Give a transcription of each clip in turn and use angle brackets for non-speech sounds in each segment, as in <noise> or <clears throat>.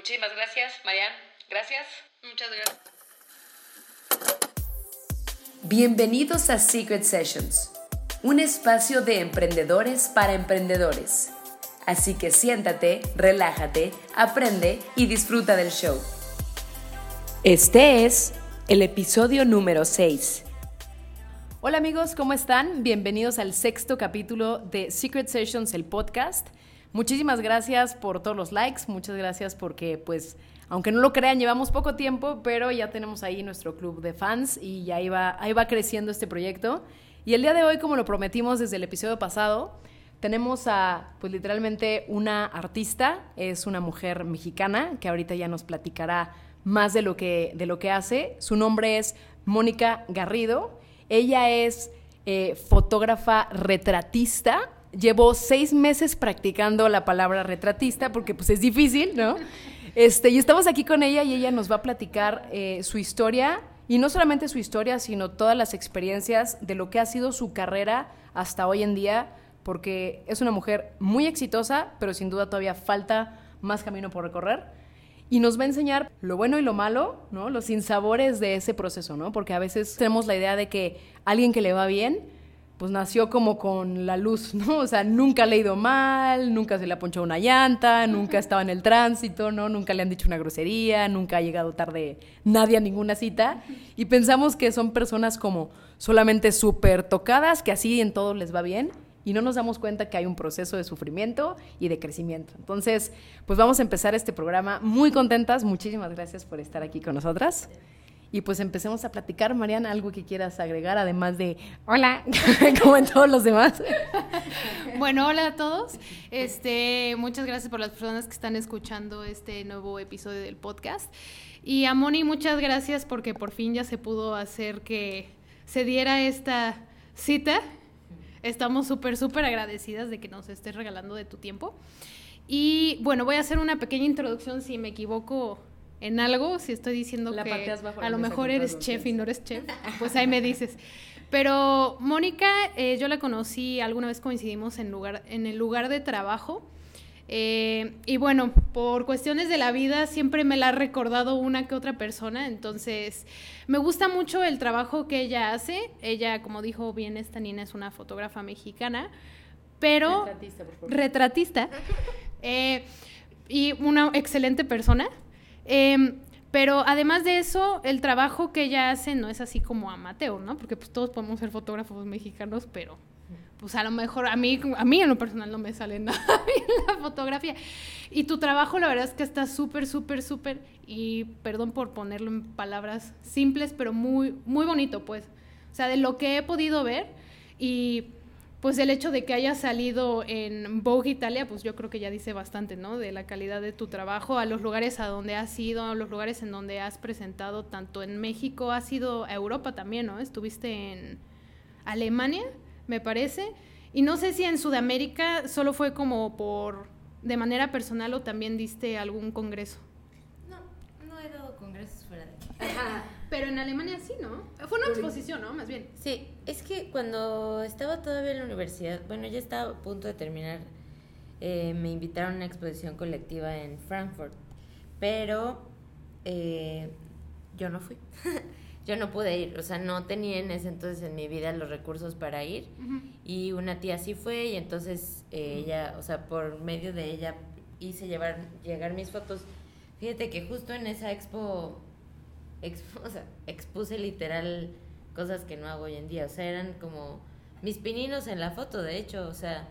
Muchísimas gracias, Marian. Gracias. Muchas gracias. Bienvenidos a Secret Sessions, un espacio de emprendedores para emprendedores. Así que siéntate, relájate, aprende y disfruta del show. Este es el episodio número 6. Hola amigos, ¿cómo están? Bienvenidos al sexto capítulo de Secret Sessions, el podcast. Muchísimas gracias por todos los likes, muchas gracias porque pues aunque no lo crean, llevamos poco tiempo, pero ya tenemos ahí nuestro club de fans y ya iba, ahí va creciendo este proyecto. Y el día de hoy, como lo prometimos desde el episodio pasado, tenemos a, pues literalmente, una artista, es una mujer mexicana que ahorita ya nos platicará más de lo que, de lo que hace. Su nombre es Mónica Garrido. Ella es eh, fotógrafa retratista. Llevó seis meses practicando la palabra retratista porque pues es difícil, ¿no? <laughs> Este, y estamos aquí con ella y ella nos va a platicar eh, su historia y no solamente su historia, sino todas las experiencias de lo que ha sido su carrera hasta hoy en día, porque es una mujer muy exitosa, pero sin duda todavía falta más camino por recorrer y nos va a enseñar lo bueno y lo malo, ¿no? Los sinsabores de ese proceso, ¿no? Porque a veces tenemos la idea de que alguien que le va bien, pues nació como con la luz, <laughs> ¿no? O sea, nunca le ha ido mal, nunca se le ha ponchado una llanta, nunca estaba en el tránsito, ¿no? Nunca le han dicho una grosería, nunca ha llegado tarde nadie a ninguna cita. Y pensamos que son personas como solamente súper tocadas, que así en todo les va bien y no nos damos cuenta que hay un proceso de sufrimiento y de crecimiento. Entonces, pues vamos a empezar este programa muy contentas. Muchísimas gracias por estar aquí con nosotras. Y pues empecemos a platicar, Mariana, algo que quieras agregar, además de hola, <laughs> como en todos los demás. Bueno, hola a todos. Este, muchas gracias por las personas que están escuchando este nuevo episodio del podcast. Y a Moni, muchas gracias porque por fin ya se pudo hacer que se diera esta cita Estamos súper, súper agradecidas de que nos estés regalando de tu tiempo. Y bueno, voy a hacer una pequeña introducción si me equivoco en algo, si estoy diciendo que a lo mejor eres chef y no eres chef, <laughs> pues ahí me dices. Pero Mónica, eh, yo la conocí, alguna vez coincidimos en, lugar, en el lugar de trabajo eh, y bueno, por cuestiones de la vida siempre me la ha recordado una que otra persona, entonces me gusta mucho el trabajo que ella hace. Ella, como dijo bien esta niña, es una fotógrafa mexicana, pero... Retratista, por favor. Retratista. <laughs> Eh, y una excelente persona. Em, pero además de eso, el trabajo que ella hace no es así como amateur, ¿no? Porque pues todos podemos ser fotógrafos mexicanos, pero pues a lo mejor a mí, a mí en lo personal no me sale <laughs> nada bien la fotografía. Y tu trabajo la verdad es que está súper, súper, súper, y perdón por ponerlo en palabras simples, pero muy, muy bonito, pues. O sea, de lo que he podido ver y pues el hecho de que haya salido en Vogue Italia, pues yo creo que ya dice bastante, ¿no? De la calidad de tu trabajo, a los lugares a donde has ido, a los lugares en donde has presentado, tanto en México, has ido a Europa también, ¿no? Estuviste en Alemania me parece. Y no sé si en Sudamérica solo fue como por, de manera personal o también diste algún congreso. No, no he dado congresos fuera de Pero en Alemania sí, ¿no? Fue una exposición, ¿no? Más bien. Sí, es que cuando estaba todavía en la universidad, bueno, ya estaba a punto de terminar, eh, me invitaron a una exposición colectiva en Frankfurt, pero eh, yo no fui. <laughs> yo no pude ir, o sea, no tenía en ese entonces en mi vida los recursos para ir y una tía sí fue y entonces eh, ella, o sea, por medio de ella hice llevar, llegar mis fotos. Fíjate que justo en esa expo, <laughs> o sea, expuse literal cosas que no hago hoy en día, o sea, eran como mis pininos en la foto, de hecho, o sea,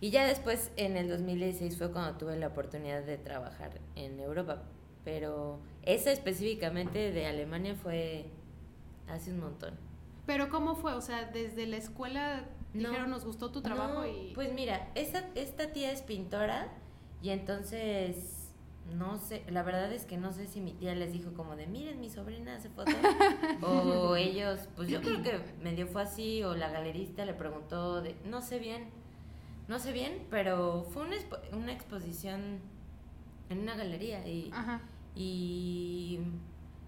y ya después en el 2016 fue cuando tuve la oportunidad de trabajar en Europa, pero esa específicamente de Alemania fue hace un montón. Pero ¿cómo fue? O sea, desde la escuela dijeron nos gustó tu trabajo y... Pues mira, esta, esta tía es pintora y entonces no sé, la verdad es que no sé si mi tía les dijo como de miren mi sobrina hace fotos <laughs> o ellos, pues yo creo que medio fue así o la galerista le preguntó de, no sé bien, no sé bien, pero fue una, una exposición en una galería y... Ajá y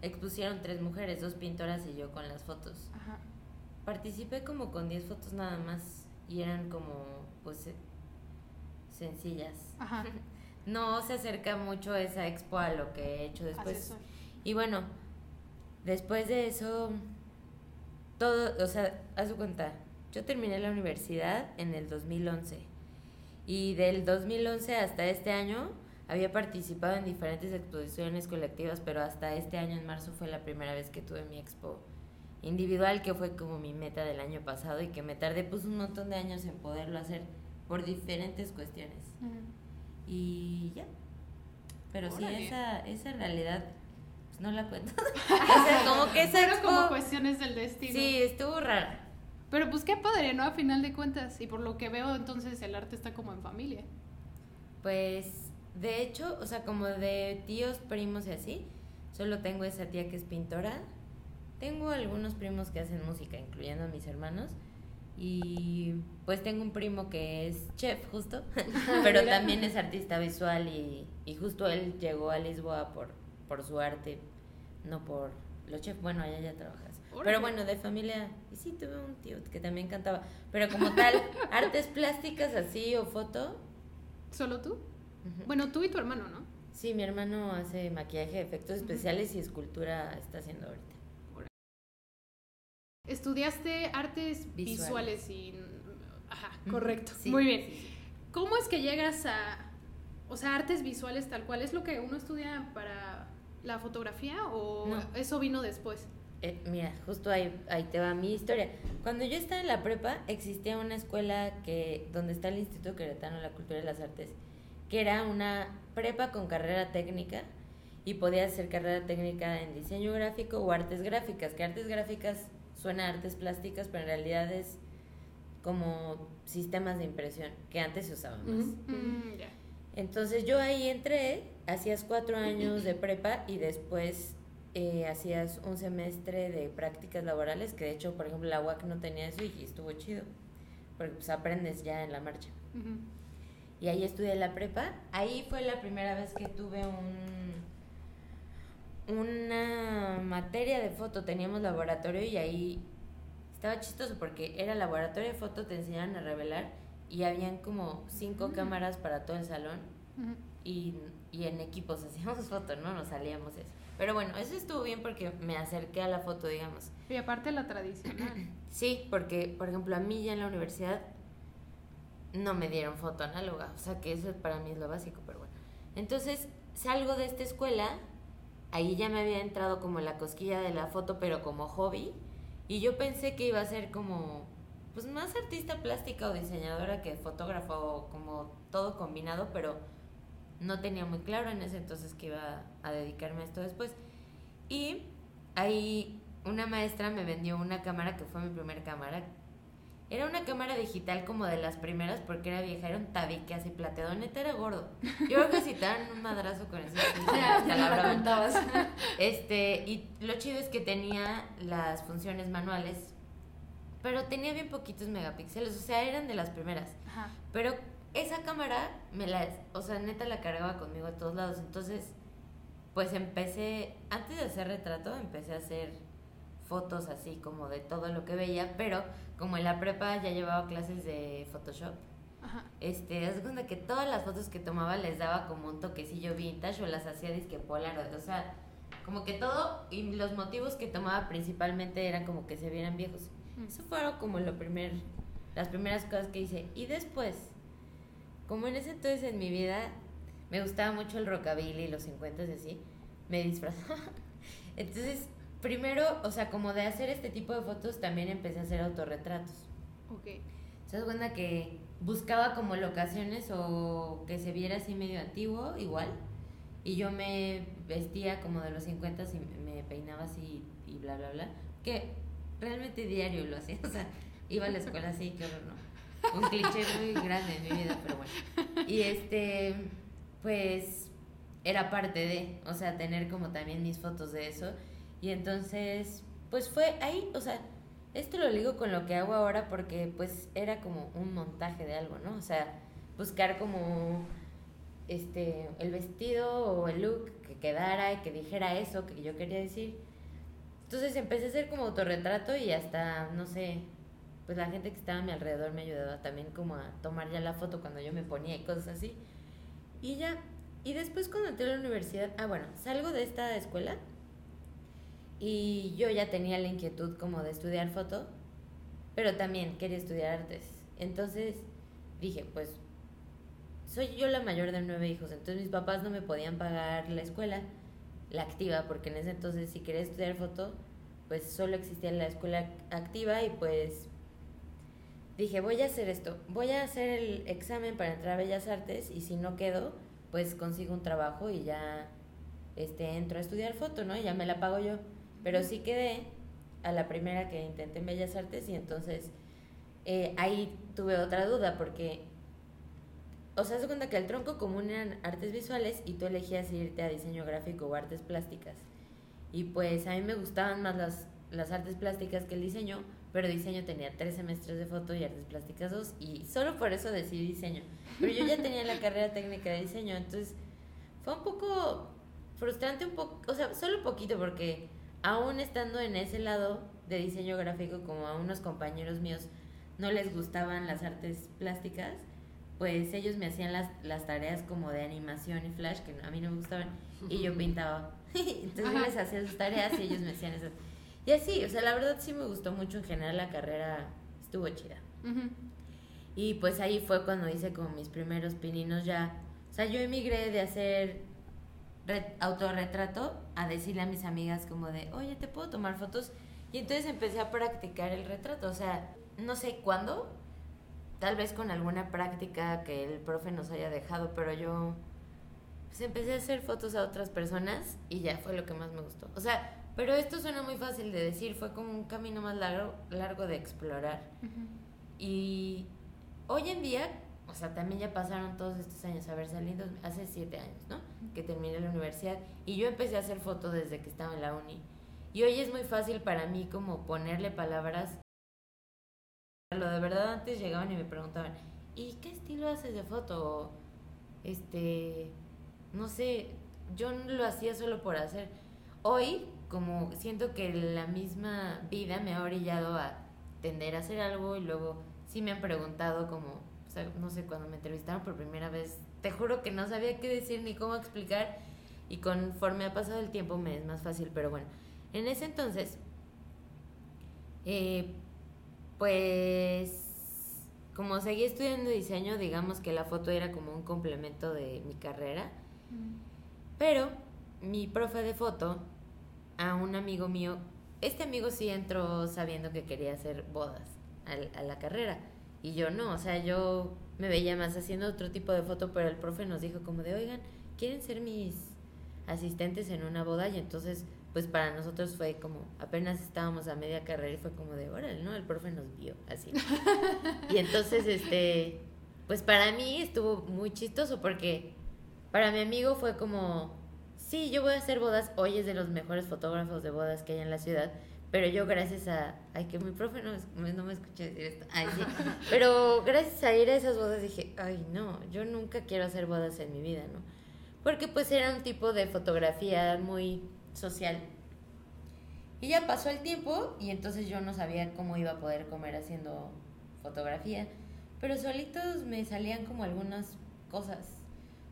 expusieron tres mujeres, dos pintoras y yo con las fotos. Participé como con 10 fotos nada más y eran como pues sencillas. <laughs> no se acerca mucho esa expo a lo que he hecho después. Y bueno, después de eso, todo, o sea, haz tu cuenta, yo terminé la universidad en el 2011 y del 2011 hasta este año había participado en diferentes exposiciones colectivas, pero hasta este año en marzo fue la primera vez que tuve mi expo individual, que fue como mi meta del año pasado y que me tardé pues un montón de años en poderlo hacer por diferentes cuestiones. Y ya. Pero sí, esa, esa realidad pues no la cuento. <laughs> <laughs> o sea, como que esa Pero expo... como cuestiones del destino. Sí, estuvo rara. Pero pues qué padre, ¿no? A final de cuentas. Y por lo que veo, entonces el arte está como en familia. Pues, de hecho, o sea, como de tíos, primos y así, solo tengo esa tía que es pintora. Tengo algunos primos que hacen música, incluyendo a mis hermanos. Y pues tengo un primo que es chef, justo, <laughs> <laughs> pero también es artista visual y, y justo él llegó a Lisboa por, por su arte, no por los chefs. Bueno, allá ya trabajas. Pero bueno, de familia, y sí, tuve un tío que también cantaba. Pero como tal, <laughs> artes plásticas así o foto, ¿Solo tú? Bueno, tú y tu hermano, ¿no? Sí, mi hermano hace maquillaje, efectos especiales y escultura está haciendo ahorita. Estudiaste artes Visuales. visuales, y... Ajá, correcto. sí, Muy bien. sí, sí. ¿Cómo es que llegas a... O sea, artes visuales tal cual? ¿Es lo que uno estudia para la fotografía o No. eso vino después? Eh, mira, justo ahí, ahí te va mi historia. Cuando yo estaba en la prepa, existía una escuela que donde está el Instituto Queretano de la Cultura y las Artes, que era una prepa con carrera técnica y podías hacer carrera técnica en diseño gráfico o artes gráficas, que artes gráficas suena a artes plásticas, pero en realidad es como sistemas de impresión, que antes se usaban más. Mm, ya. Entonces yo ahí entré, hacías cuatro años de prepa y después eh, hacías un semestre de prácticas laborales, que de hecho, por ejemplo, la UAC no tenía eso y estuvo chido, porque pues aprendes ya en la marcha. Y ahí estudié la prepa. Ahí fue la primera vez que tuve un una materia de foto, teníamos laboratorio y ahí estaba chistoso porque era laboratorio de foto, te enseñaban a revelar y habían como cinco cámaras para todo el salón y, y en equipos <laughs> hacíamos fotos, ¿no? Nos salíamos eso. Pero bueno, eso estuvo bien porque me acerqué a la foto, digamos. Y aparte la tradicional. <clears throat> Sí, porque, por ejemplo, a mí ya en la universidad no me dieron foto análoga, o sea que eso para mí es lo básico, pero bueno. Entonces, salgo de esta escuela, ahí ya me había entrado como la cosquilla de la foto, pero como hobby, y yo pensé que iba a ser como, pues más artista plástica o diseñadora que fotógrafa o como todo combinado, pero no tenía muy claro en ese entonces que iba a dedicarme a esto después. Y ahí una maestra me vendió una cámara que fue mi primera cámara. Era una cámara digital como de las primeras porque era vieja, era un tabique así plateado, neta era gordo. Yo creo que si te dan un madrazo con eso. la. Este, y lo chido es que tenía las funciones manuales, pero tenía bien poquitos megapíxeles, o sea, eran de las primeras. Ajá. Pero esa cámara me la, o sea, neta la cargaba conmigo a todos lados. Entonces, pues empecé, antes de hacer retrato, empecé a hacer fotos así como de todo lo que veía, pero como en la prepa ya llevaba clases de Photoshop, Ajá. este, haz cuenta que todas las fotos que tomaba les daba como un toquecillo vintage o las hacía disque Polaroid, o sea, como que todo y los motivos que tomaba principalmente eran como que se vieran viejos. Mm. Eso fueron como lo primer, las primeras cosas que hice. Y después, como en ese entonces en mi vida me gustaba mucho el rockabilly, los 50 y así, me disfrazaba. <laughs> Entonces, primero, o sea, como de hacer este tipo de fotos, también empecé a hacer autorretratos. Ok. ¿Se das cuenta que buscaba como locaciones o que se viera así medio antiguo, igual? Y yo me vestía como de los 50 y me peinaba así y bla, bla, bla. Que realmente diario lo hacía. <laughs> O sea, iba a la escuela así, qué horror, ¿no? Un cliché muy grande en mi vida, pero bueno. Y este, pues, era parte de, o sea, tener como también mis fotos de eso. Y entonces, pues fue ahí, o sea, esto lo ligo con lo que hago ahora porque pues era como un montaje de algo, ¿no? O sea, buscar como este el vestido o el look que quedara que dijera eso que yo quería decir. Entonces empecé a hacer como autorretrato y hasta, no sé, pues la gente que estaba a mi alrededor me ayudaba también como a tomar ya la foto cuando yo me ponía y cosas así. Y ya, y después cuando entré a la universidad, ah, bueno, salgo de esta escuela y yo ya tenía la inquietud como de estudiar foto, pero también quería estudiar artes. Entonces dije, pues soy yo la mayor de nueve hijos, entonces mis papás no me podían pagar la escuela, la activa, porque en ese entonces si quería estudiar foto, pues solo existía la escuela activa y pues dije, voy a hacer esto, voy a hacer el examen para entrar a Bellas Artes y si no quedo, pues consigo un trabajo y ya este, entro a estudiar foto, ¿no? ya me la pago yo. Pero sí quedé a la primera que intenté en Bellas Artes y entonces eh, ahí tuve otra duda porque, o sea, se cuenta que el tronco común eran artes visuales y tú elegías irte a diseño gráfico o artes plásticas. Y pues a mí me gustaban más las, las artes plásticas que el diseño, pero diseño tenía tres semestres de foto y artes plásticas dos y solo por eso decidí diseño. Pero yo ya tenía la <laughs> carrera técnica de diseño, entonces fue un poco frustrante, un poco, o sea, solo poquito porque aún estando en ese lado de diseño gráfico, como a unos compañeros míos no les gustaban las artes plásticas, pues ellos me hacían las, las tareas como de animación y flash, que a mí no me gustaban, y yo pintaba. <laughs> Entonces yo les hacía sus tareas y ellos me hacían esas. Y así, o sea, la verdad sí me gustó mucho en general la carrera, estuvo chida. Y pues ahí fue cuando hice como mis primeros pininos ya. O sea, yo emigré de hacer autorretrato a decirle a mis amigas como de, oye, ¿te puedo tomar fotos? Y entonces empecé a practicar el retrato. O sea, no sé cuándo, tal vez con alguna práctica que el profe nos haya dejado, pero yo pues empecé a hacer fotos a otras personas y ya fue lo que más me gustó. O sea, pero esto suena muy fácil de decir, fue como un camino más largo, largo de explorar. Y hoy en día, o sea, también ya pasaron todos estos años, haber salido hace siete años, ¿no? Que terminé la universidad y yo empecé a hacer fotos desde que estaba en la uni. Y hoy es muy fácil para mí como ponerle palabras. Lo de verdad antes llegaban y me preguntaban, ¿y qué estilo haces de foto? Este, no sé, yo lo hacía solo por hacer. Hoy como siento que la misma vida me ha orillado a tender a hacer algo y luego sí me han preguntado como, o sea, no sé, cuando me entrevistaron por primera vez, te juro que no sabía qué decir ni cómo explicar y conforme ha pasado el tiempo me es más fácil, pero bueno, en ese entonces, eh, pues como seguí estudiando diseño, digamos que la foto era como un complemento de mi carrera, pero mi profe de foto a un amigo mío. Este amigo sí entró sabiendo que quería hacer bodas a, la carrera. Y yo no, o sea, yo me veía más haciendo otro tipo de foto, pero el profe nos dijo como de, oigan, ¿quieren ser mis asistentes en una boda? Y entonces, pues para nosotros fue como, apenas estábamos a media carrera y fue como de, órale, ¿no? El profe nos vio así. <laughs> y entonces, este, pues para mí estuvo muy chistoso porque para mi amigo fue como, sí, yo voy a hacer bodas, hoy es de los mejores fotógrafos de bodas que hay en la ciudad, pero yo gracias a, ay, que mi profe no, no me escuché decir esto, ay, sí, pero gracias a ir a esas bodas dije, ay, no, yo nunca quiero hacer bodas en mi vida, ¿no? Porque pues era un tipo de fotografía muy social. Y ya pasó el tiempo y entonces yo no sabía cómo iba a poder comer haciendo fotografía, pero solitos me salían como algunas cosas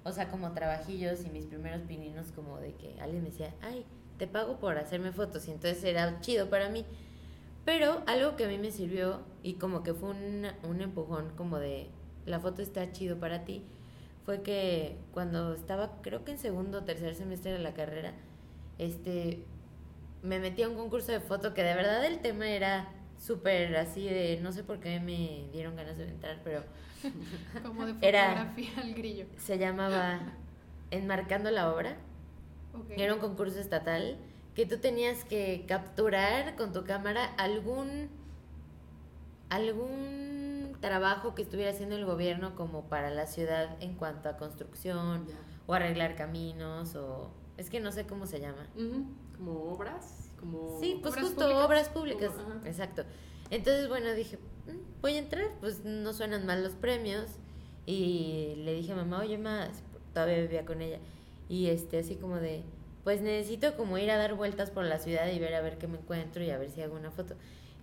o sea, como trabajillos y mis primeros pininos como de que alguien me decía, ay, te pago por hacerme fotos. Y entonces era chido para mí. Pero algo que a mí me sirvió y como que fue un, un empujón como de, la foto está chido para ti, fue que cuando estaba, creo que en segundo o tercer semestre de la carrera, este, me metí a un concurso de foto que de verdad el tema era súper así de, no sé por qué me dieron ganas de entrar, pero <laughs> Como de fotografía al grillo. Se llamaba Enmarcando la obra. Era un concurso estatal que tú tenías que capturar con tu cámara algún algún trabajo que estuviera haciendo el gobierno como para la ciudad en cuanto a construcción o arreglar caminos o es que no sé cómo se llama. Como obras, como Sí, pues justo obras públicas. Exacto. Entonces, bueno, dije, mm, voy a entrar, pues no suenan mal los premios. Y le dije a mamá, oye, más, todavía vivía con ella. Y este, así como de, pues necesito como ir a dar vueltas por la ciudad y ver a ver qué me encuentro y a ver si hago una foto.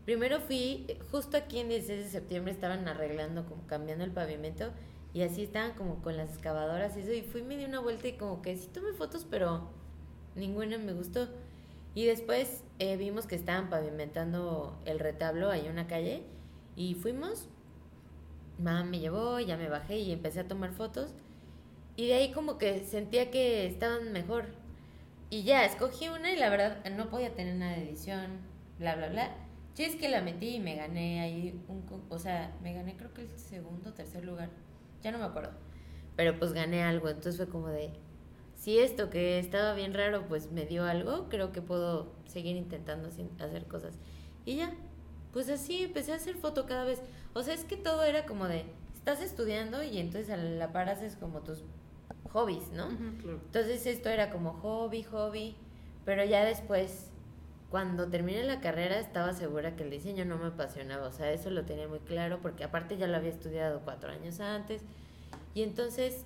Primero fui, justo aquí en 16 de septiembre estaban arreglando, como cambiando el pavimento. Y así estaban como con las excavadoras y eso. Y fui, me di una vuelta y como que sí tomé fotos, pero ninguna me gustó. Y después eh, vimos que estaban pavimentando el retablo en una calle. Y fuimos. Mamá me llevó, ya me bajé y empecé a tomar fotos. Y de ahí como que sentía que estaban mejor. Y ya, escogí una y la verdad no podía tener nada de edición, bla, bla, bla. Yo es que la metí y me gané ahí un... O sea, me gané creo que el segundo tercer lugar. Ya no me acuerdo. Pero pues gané algo. Entonces fue como de... Si esto que estaba bien raro pues me dio algo, creo que puedo seguir intentando hacer cosas. Y ya, pues así empecé a hacer foto cada vez. O sea, es que todo era como de... Estás estudiando y entonces a la par haces como tus hobbies, ¿no? Entonces esto era como hobby, hobby, pero ya después, cuando terminé la carrera, estaba segura que el diseño no me apasionaba, o sea, eso lo tenía muy claro, porque aparte ya lo había estudiado cuatro años antes, y entonces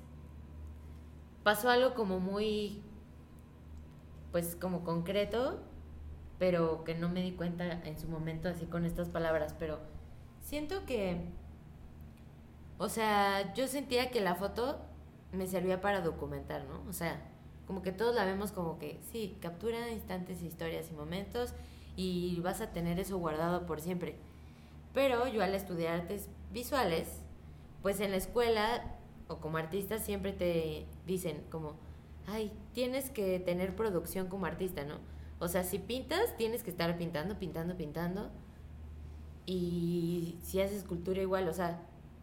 pasó algo como muy, pues como concreto, pero que no me di cuenta en su momento así con estas palabras, pero siento que, o sea, yo sentía que la foto me servía para documentar, ¿no? O sea, como que todos la vemos como que, sí, captura instantes, historias y momentos y vas a tener eso guardado por siempre. Pero yo al estudiar artes visuales, pues en la escuela o como artista siempre te dicen como, ay, tienes que tener producción como artista, ¿no? O sea, si pintas, tienes que estar pintando, pintando, pintando. Y si haces escultura igual, o sea,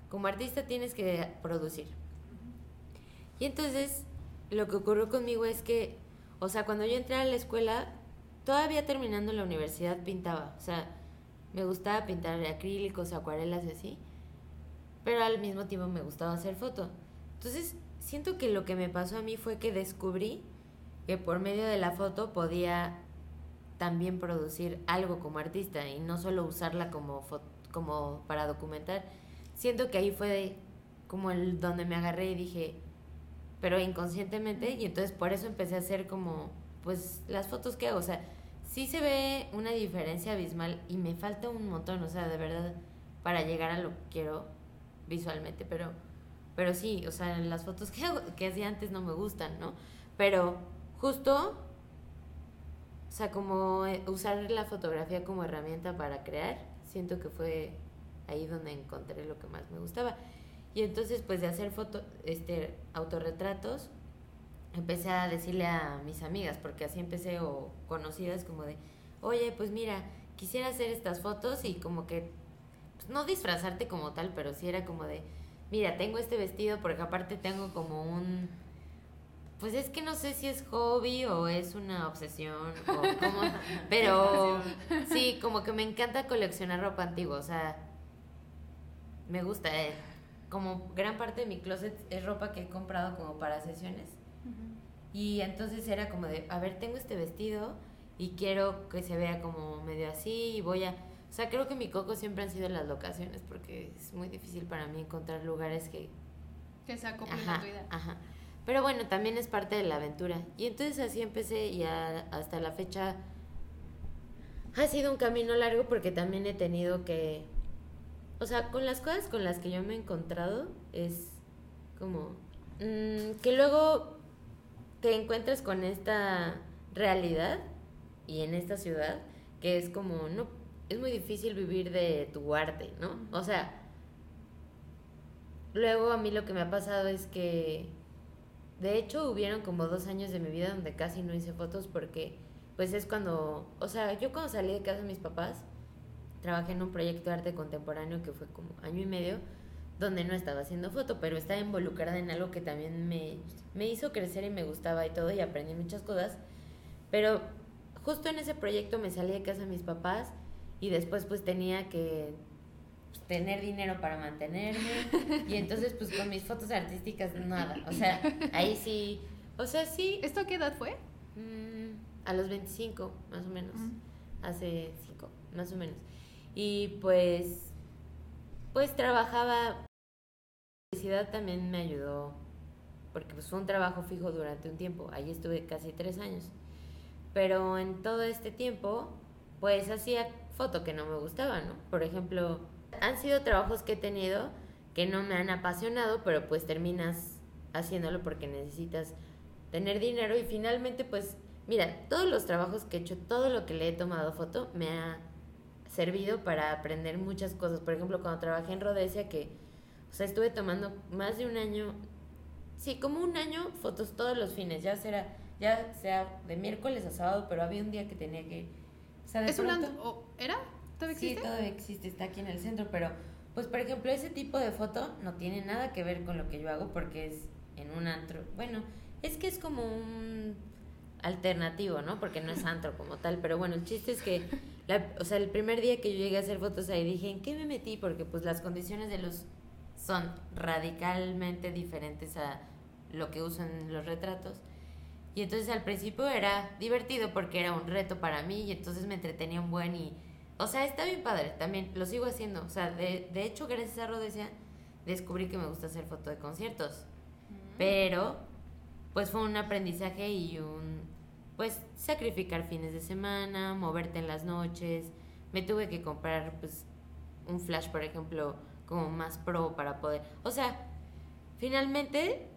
como artista tienes que producir. Y entonces lo que ocurrió conmigo es que, o sea, cuando yo entré a la escuela, todavía terminando la universidad pintaba, o sea, me gustaba pintar acrílicos, acuarelas y así, pero al mismo tiempo me gustaba hacer foto. Entonces, siento que lo que me pasó a mí fue que descubrí que por medio de la foto podía también producir algo como artista y no solo usarla como, como para documentar. Siento que ahí fue como el donde me agarré y dije, pero inconscientemente y entonces por eso empecé a hacer como pues las fotos que hago, o sea, sí se ve una diferencia abismal y me falta un montón, o sea, de verdad para llegar a lo que quiero visualmente, pero pero sí, o sea, las fotos que <laughs> que hacía antes no me gustan, ¿no? Pero justo o sea, como eh, usar la fotografía como herramienta para crear, siento que fue ahí donde encontré lo que más me gustaba. Y entonces, pues de hacer foto, este, autorretratos, empecé a decirle a mis amigas, porque así empecé, o conocidas, como de, oye, pues mira, quisiera hacer estas fotos y como que, pues, no disfrazarte como tal, pero sí era como de, mira, tengo este vestido porque aparte tengo como un... Pues es que no sé si es hobby o es una obsesión o <laughs> como, pero sí, como que me encanta coleccionar ropa antigua, o sea, me gusta, eh, como gran parte de mi closet es ropa que he comprado como para sesiones. Y entonces era como de, a ver, tengo este vestido y quiero que se vea como medio así y voy a... O sea, creo que mi coco siempre han sido las locaciones porque es muy difícil para mí encontrar lugares que... Que se acoplen a tu idea. Ajá. Pero bueno, también es parte de la aventura. Y entonces así empecé y hasta la fecha ha sido un camino largo porque también he tenido que o sea, con las cosas con las que yo me he encontrado es como mm, que luego te encuentras con esta realidad y en esta ciudad que es como, no, es muy difícil vivir de tu arte, ¿no? O sea, luego a mí lo que me ha pasado es que, de hecho, hubieron como dos años de mi vida donde casi no hice fotos porque, pues es cuando, o sea, yo cuando salí de casa de mis papás, trabajé en un proyecto de arte contemporáneo que fue como año y medio, donde no estaba haciendo foto, pero estaba involucrada en algo que también me, me hizo crecer y me gustaba y todo, y aprendí muchas cosas. Pero justo en ese proyecto me salí de casa de mis papás y después pues tenía que pues, tener dinero para mantenerme y entonces pues con mis fotos artísticas nada, o sea, ahí sí, o sea, sí. ¿Esto qué edad fue? Mm, a los 25, más o menos, hace 5, más o menos. Y pues, pues trabajaba, la publicidad también me ayudó, porque pues fue un trabajo fijo durante un tiempo, ahí estuve casi tres años. Pero en todo este tiempo, pues hacía foto que no me gustaba, ¿no? Por ejemplo, han sido trabajos que he tenido que no me han apasionado, pero pues terminas haciéndolo porque necesitas tener dinero y finalmente pues mira, todos los trabajos que he hecho, todo lo que le he tomado foto me ha servido para aprender muchas cosas. Por ejemplo, cuando trabajé en Rhodesia que o sea, estuve tomando más de un año, sí, como un año fotos todos los fines, ya será ya sea de miércoles a sábado, pero había un día que tenía que o sea, ¿Es un ¿Era? ¿Todavía existe? Sí, todavía existe, está aquí en el centro, pero pues por ejemplo, ese tipo de foto no tiene nada que ver con lo que yo hago porque es en un antro. Bueno, es que es como un alternativo, ¿no? Porque no es antro como tal, pero bueno, el chiste es que, o sea, el primer día que yo llegué a hacer fotos ahí dije, ¿en qué me metí? Porque pues las condiciones de luz son radicalmente diferentes a lo que uso en los retratos. Y entonces al principio era divertido porque era un reto para mí y entonces me entretenía un buen y o sea, está bien padre, también lo sigo haciendo. O sea, de, de hecho, gracias a Rodesia, descubrí que me gusta hacer foto de conciertos. Mm. Pero, pues fue un aprendizaje y un, pues, sacrificar fines de semana, moverte en las noches. Me tuve que comprar, pues, un flash, por ejemplo, como más pro para poder. O sea, finalmente,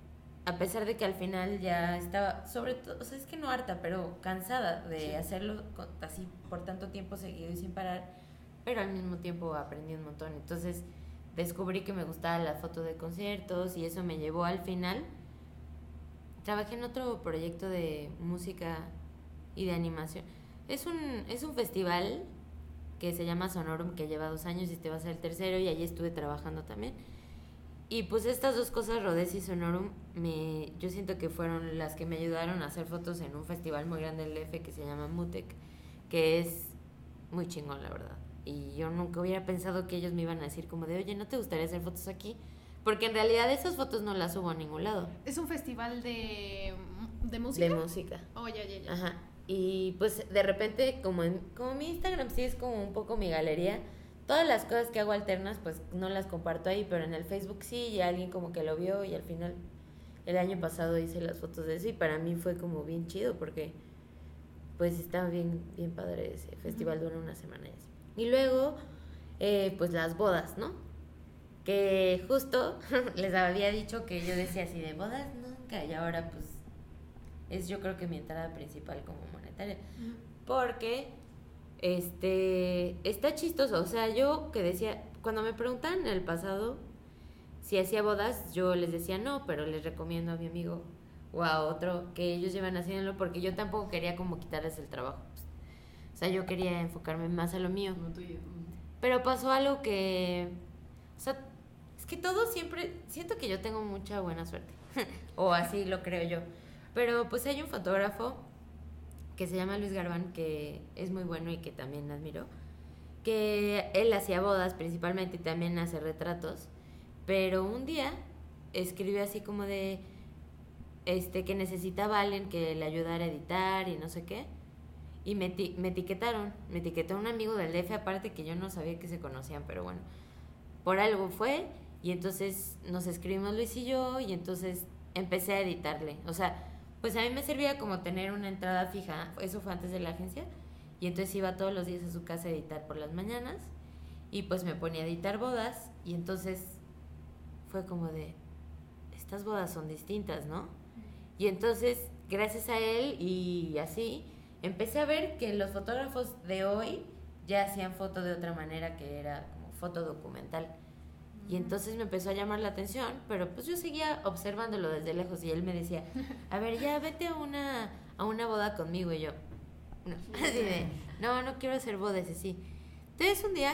a pesar de que al final ya estaba, sobre todo, o sea, es que no harta, pero cansada de hacerlo así por tanto tiempo seguido y sin parar, pero al mismo tiempo aprendí un montón. Entonces descubrí que me gustaba la foto de conciertos y eso me llevó al final. Trabajé en otro proyecto de música y de animación. Es un, es un festival que se llama Sonorum, que lleva dos años y este va a ser el tercero y allí estuve trabajando también. Y pues estas dos cosas, Rodes y Sonorum, me, yo siento que fueron las que me ayudaron a hacer fotos en un festival muy grande del F que se llama Mutec, que es muy chingón, la verdad. Y yo nunca hubiera pensado que ellos me iban a decir como de, oye, ¿no te gustaría hacer fotos aquí? Porque en realidad esas fotos no las subo a ningún lado. ¿Es un festival de, de música? De música. Oh, ya, ya, ya. Ajá. Y pues de repente, como, en, como mi Instagram sí es como un poco mi galería, todas las cosas que hago alternas, pues no las comparto ahí, pero en el Facebook sí, y alguien como que lo vio y al final el año pasado hice las fotos de eso y para mí fue como bien chido porque pues estaba bien, bien padre ese festival, duró una semana y luego, eh, pues las bodas, ¿no? Que justo <laughs> les había dicho que yo decía así de bodas nunca y ahora pues es yo creo que mi entrada principal como monetaria. Porque este, está chistoso. O sea, yo que decía, cuando me preguntan en el pasado si hacía bodas, yo les decía no, pero les recomiendo a mi amigo o a otro que ellos llevan haciéndolo porque yo tampoco quería como quitarles el trabajo. O sea, yo quería enfocarme más a lo mío. Pero pasó algo que, o sea, que todo siempre, siento que yo tengo mucha buena suerte. <laughs> o así lo creo yo. Pero pues hay un fotógrafo que se llama Luis Garbán, que es muy bueno y que también admiro, que él hacía bodas principalmente y también hace retratos, pero un día escribió así como de este que necesitaba a alguien que le ayudara a editar y no sé qué. Y me, me etiquetaron, me etiquetó un amigo del DF, aparte que yo no sabía que se conocían, pero bueno, por algo fue, y entonces nos escribimos Luis y yo, y entonces empecé a editarle. O sea, pues a mí me servía como tener una entrada fija, eso fue antes de la agencia, y entonces iba todos los días a su casa a editar por las mañanas, y pues me ponía a editar bodas, y entonces fue como de, estas bodas son distintas, ¿no? Y entonces, gracias a él y así, empecé a ver que los fotógrafos de hoy ya hacían foto de otra manera que era como foto documental. Y entonces me empezó a llamar la atención, pero pues yo seguía observándolo desde lejos y él me decía, a ver, ya vete a una, a una boda conmigo y yo, no, <laughs> no, quiero hacer bodas así. Entonces un día,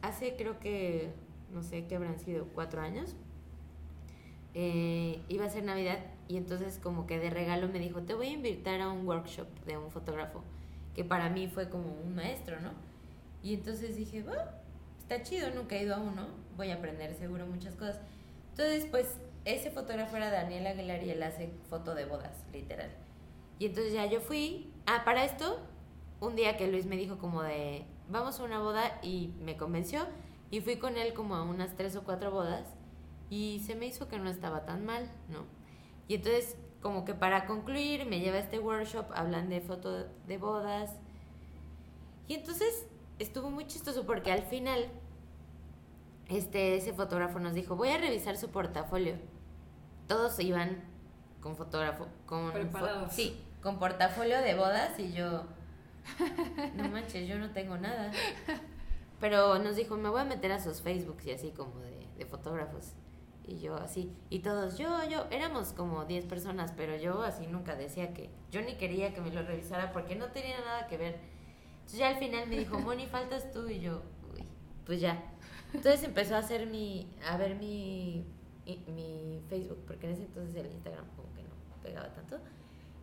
hace creo que, no sé, qué habrán sido cuatro años, eh, iba a ser Navidad y entonces como que de regalo me dijo, te voy a invitar a un workshop de un fotógrafo, que para mí fue como un maestro, ¿no? Y entonces dije, bueno, está chido, nunca he ido a uno, voy a aprender seguro muchas cosas. Entonces, pues, ese fotógrafo era Daniel Aguilar y él hace foto de bodas, literal. Y entonces ya yo fui, ah, para esto, un día que Luis me dijo como de, vamos a una boda y me convenció y fui con él como a unas tres o cuatro bodas y se me hizo que no estaba tan mal, ¿no? Y entonces, como que para concluir, me lleva a este workshop, hablan de foto de bodas. Y entonces estuvo muy chistoso porque al final este, ese fotógrafo nos dijo, voy a revisar su portafolio. Todos iban con fotógrafo, con... fo- Preparados. sí, con portafolio de bodas y yo... No manches, yo no tengo nada. Pero nos dijo, me voy a meter a sus Facebooks y así como de, de fotógrafos. Y yo así, y todos, yo, yo, éramos como 10 personas, pero yo así nunca decía que, yo ni quería que me lo revisara porque no tenía nada que ver. Entonces ya al final me dijo, Moni, faltas tú y yo, uy, pues ya. Entonces empezó a hacer mi, a ver mi, mi Facebook, porque en ese entonces el Instagram como que no pegaba tanto.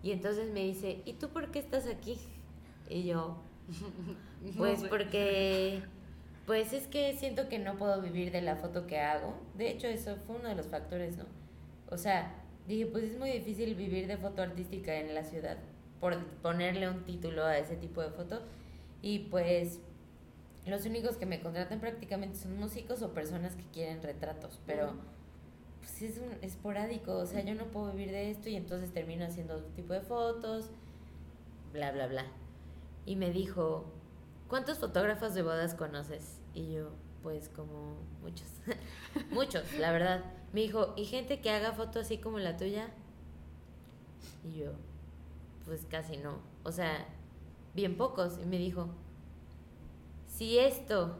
Y entonces me dice, ¿y tú por qué estás aquí? Y yo, <laughs> pues porque, pues es que siento que no puedo vivir de la foto que hago. De hecho, eso fue uno de los factores, ¿no? O sea, dije, pues es muy difícil vivir de foto artística en la ciudad, por ponerle un título a ese tipo de foto. Y pues los únicos que me contratan prácticamente son músicos o personas que quieren retratos, pero pues es un esporádico, o sea, yo no puedo vivir de esto y entonces termino haciendo otro tipo de fotos, bla, bla, bla. Y me dijo, ¿cuántos fotógrafos de bodas conoces? Y yo, pues como muchos, <laughs> muchos, la verdad. Me dijo, ¿y gente que haga fotos así como la tuya? Y yo, pues casi no, o sea, bien pocos. Y me dijo, si esto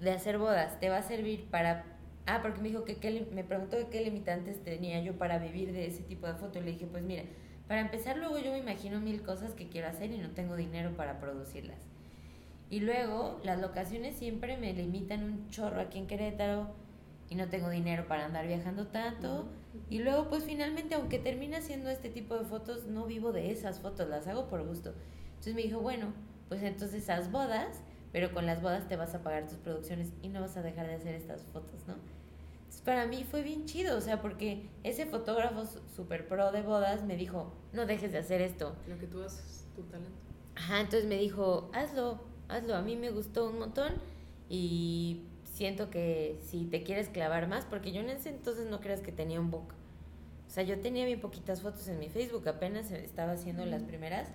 de hacer bodas te va a servir para... Ah, porque me dijo que qué me preguntó qué limitantes tenía yo para vivir de ese tipo de foto. Y le dije, pues mira, para empezar luego yo me imagino mil cosas que quiero hacer y no tengo dinero para producirlas. Y luego las locaciones siempre me limitan un chorro aquí en Querétaro y no tengo dinero para andar viajando tanto. Y luego pues finalmente aunque termine haciendo este tipo de fotos, no vivo de esas fotos, las hago por gusto. Entonces me dijo, bueno, pues entonces haz bodas, pero con las bodas te vas a pagar tus producciones y no vas a dejar de hacer estas fotos, ¿no? Entonces para mí fue bien chido, o sea, porque ese fotógrafo su- super pro de bodas me dijo, no dejes de hacer esto. Lo que tú haces, tu talento. Ajá, entonces me dijo, hazlo, hazlo, a mí me gustó un montón y siento que si te quieres clavar más, porque yo en ese entonces no creas que tenía un book. O sea, yo tenía bien poquitas fotos en mi Facebook, apenas estaba haciendo las primeras,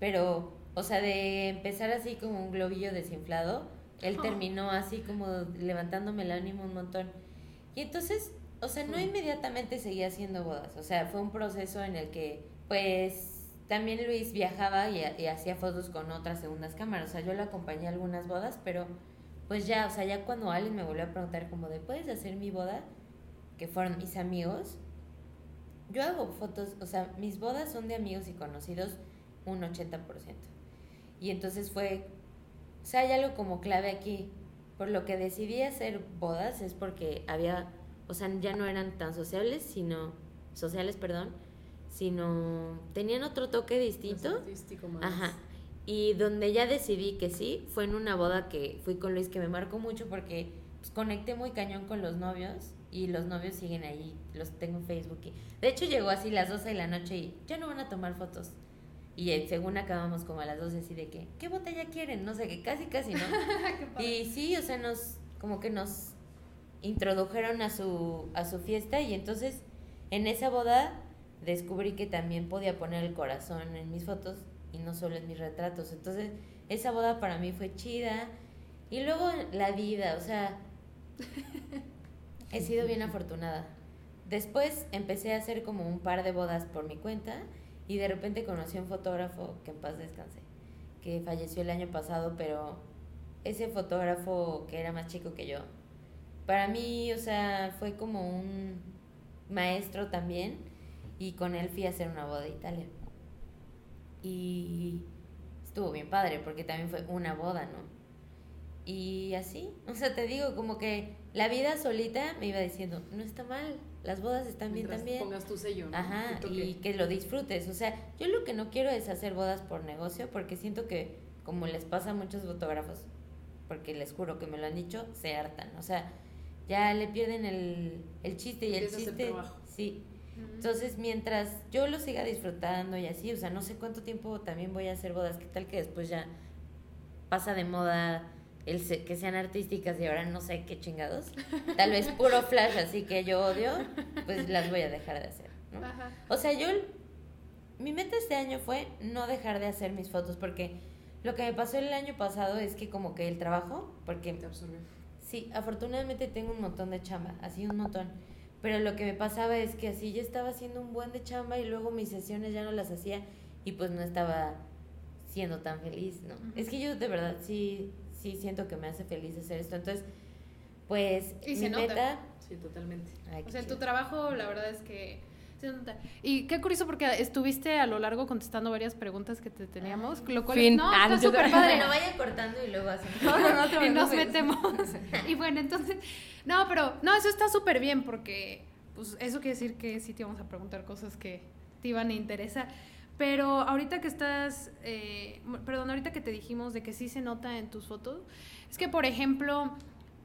pero, o sea, de empezar así como un globillo desinflado, él Oh. terminó así como levantándome el ánimo un montón. Y entonces, o sea, no inmediatamente seguía haciendo bodas, o sea, fue un proceso en el que, pues, también Luis viajaba y, y hacía fotos con otras segundas cámaras, o sea, yo lo acompañé a algunas bodas, pero pues ya, o sea, ya cuando alguien me volvió a preguntar como de, ¿puedes hacer mi boda? Que fueron mis amigos, yo hago fotos, o sea, mis bodas son de amigos y conocidos un 80%. Y entonces fue, o sea, hay algo como clave aquí. Por lo que decidí hacer bodas es porque había, o sea, ya no eran tan sociables, sino, sociales, perdón, sino tenían otro toque distinto. Más artístico, más- Ajá. Y donde ya decidí que sí, fue en una boda que fui con Luis que me marcó mucho porque pues, conecté muy cañón con los novios y los novios siguen ahí, los tengo en Facebook. Y, de hecho llegó así las 12 de la noche y ya no van a tomar fotos. Y según acabamos como a las 12 así de que, ¿qué botella quieren? No sé, que casi, casi, ¿no? <laughs> y sí, o sea, nos, como que nos introdujeron a su, a su fiesta y entonces en esa boda descubrí que también podía poner el corazón en mis fotos y no solo en mis retratos. Entonces, esa boda para mí fue chida. Y luego la vida, o sea, he sido bien afortunada. Después empecé a hacer como un par de bodas por mi cuenta y de repente conocí a un fotógrafo que en paz descanse, que falleció el año pasado, pero ese fotógrafo que era más chico que yo, para mí, o sea, fue como un maestro también y con él fui a hacer una boda a Italia. Y estuvo bien padre porque también fue una boda, ¿no? Y así, o sea, te digo, como que la vida solita me iba diciendo, no está mal, las bodas están bien también. pongas tu sello, ¿no? Ajá, y que lo disfrutes. O sea, yo lo que no quiero es hacer bodas por negocio porque siento que, como les pasa a muchos fotógrafos, porque les juro que me lo han dicho, se hartan. O sea, ya le pierden el, el chiste y el chiste. Sí. Entonces, mientras yo lo siga disfrutando y así, o sea, no sé cuánto tiempo también voy a hacer bodas, qué tal que después ya pasa de moda el se- que sean artísticas y ahora no sé qué chingados. <laughs> Tal vez puro flash, así que yo odio, pues las voy a dejar de hacer, ¿no? Ajá. O sea, yo mi meta este año fue no dejar de hacer mis fotos porque lo que me pasó el año pasado es que como que el trabajo, porque Te absorbe. Sí, afortunadamente tengo un montón de chamba, así un montón. Pero lo que me pasaba es que así yo estaba haciendo un buen de chamba y luego mis sesiones ya no las hacía y pues no estaba siendo tan feliz, ¿no? Es que yo de verdad sí, sí siento que me hace feliz hacer esto. Entonces, pues Y mi se nota. meta... Sí, totalmente. Ay, O qué sea, en tu trabajo, la verdad es que. se nota. Y qué curioso porque estuviste a lo largo contestando varias preguntas que te teníamos, lo cual Fin. no, Ah, está súper padre. Bueno, vayan cortando y luego hacen... No, no, no <laughs> y nos metemos. <laughs> y bueno, entonces, no, pero no, eso está súper bien porque, pues, eso quiere decir que sí te vamos a preguntar cosas que te iban a interesar. Pero ahorita que estás, eh, perdón, ahorita que te dijimos de que sí se nota en tus fotos, es que, por ejemplo,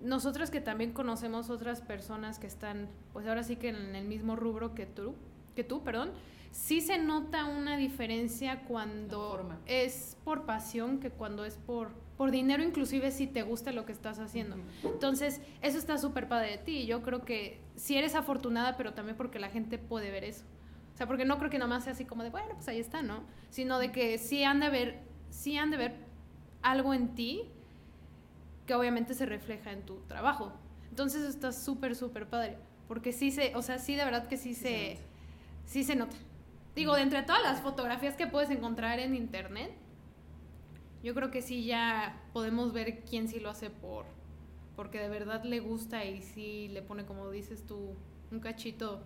nosotros que también conocemos otras personas que están, pues ahora sí que en el mismo rubro que tú, que tú, perdón, sí se nota una diferencia cuando es por pasión que cuando es por, por dinero, inclusive si te gusta lo que estás haciendo. Entonces, eso está súper padre de ti. Yo creo que si eres afortunada, pero también porque la gente puede ver eso. Sea, porque no creo que nada más sea así como de, bueno, pues ahí está, ¿no? Sino de que sí han de ver, sí han de ver algo en ti que obviamente se refleja en tu trabajo. Entonces está súper, súper padre. Porque sí se, o sea, sí de verdad que sí, se, sí se nota. Digo, de entre todas las fotografías que puedes encontrar en internet, yo creo que sí ya podemos ver quién sí lo hace por porque de verdad le gusta y sí le pone como dices tú un cachito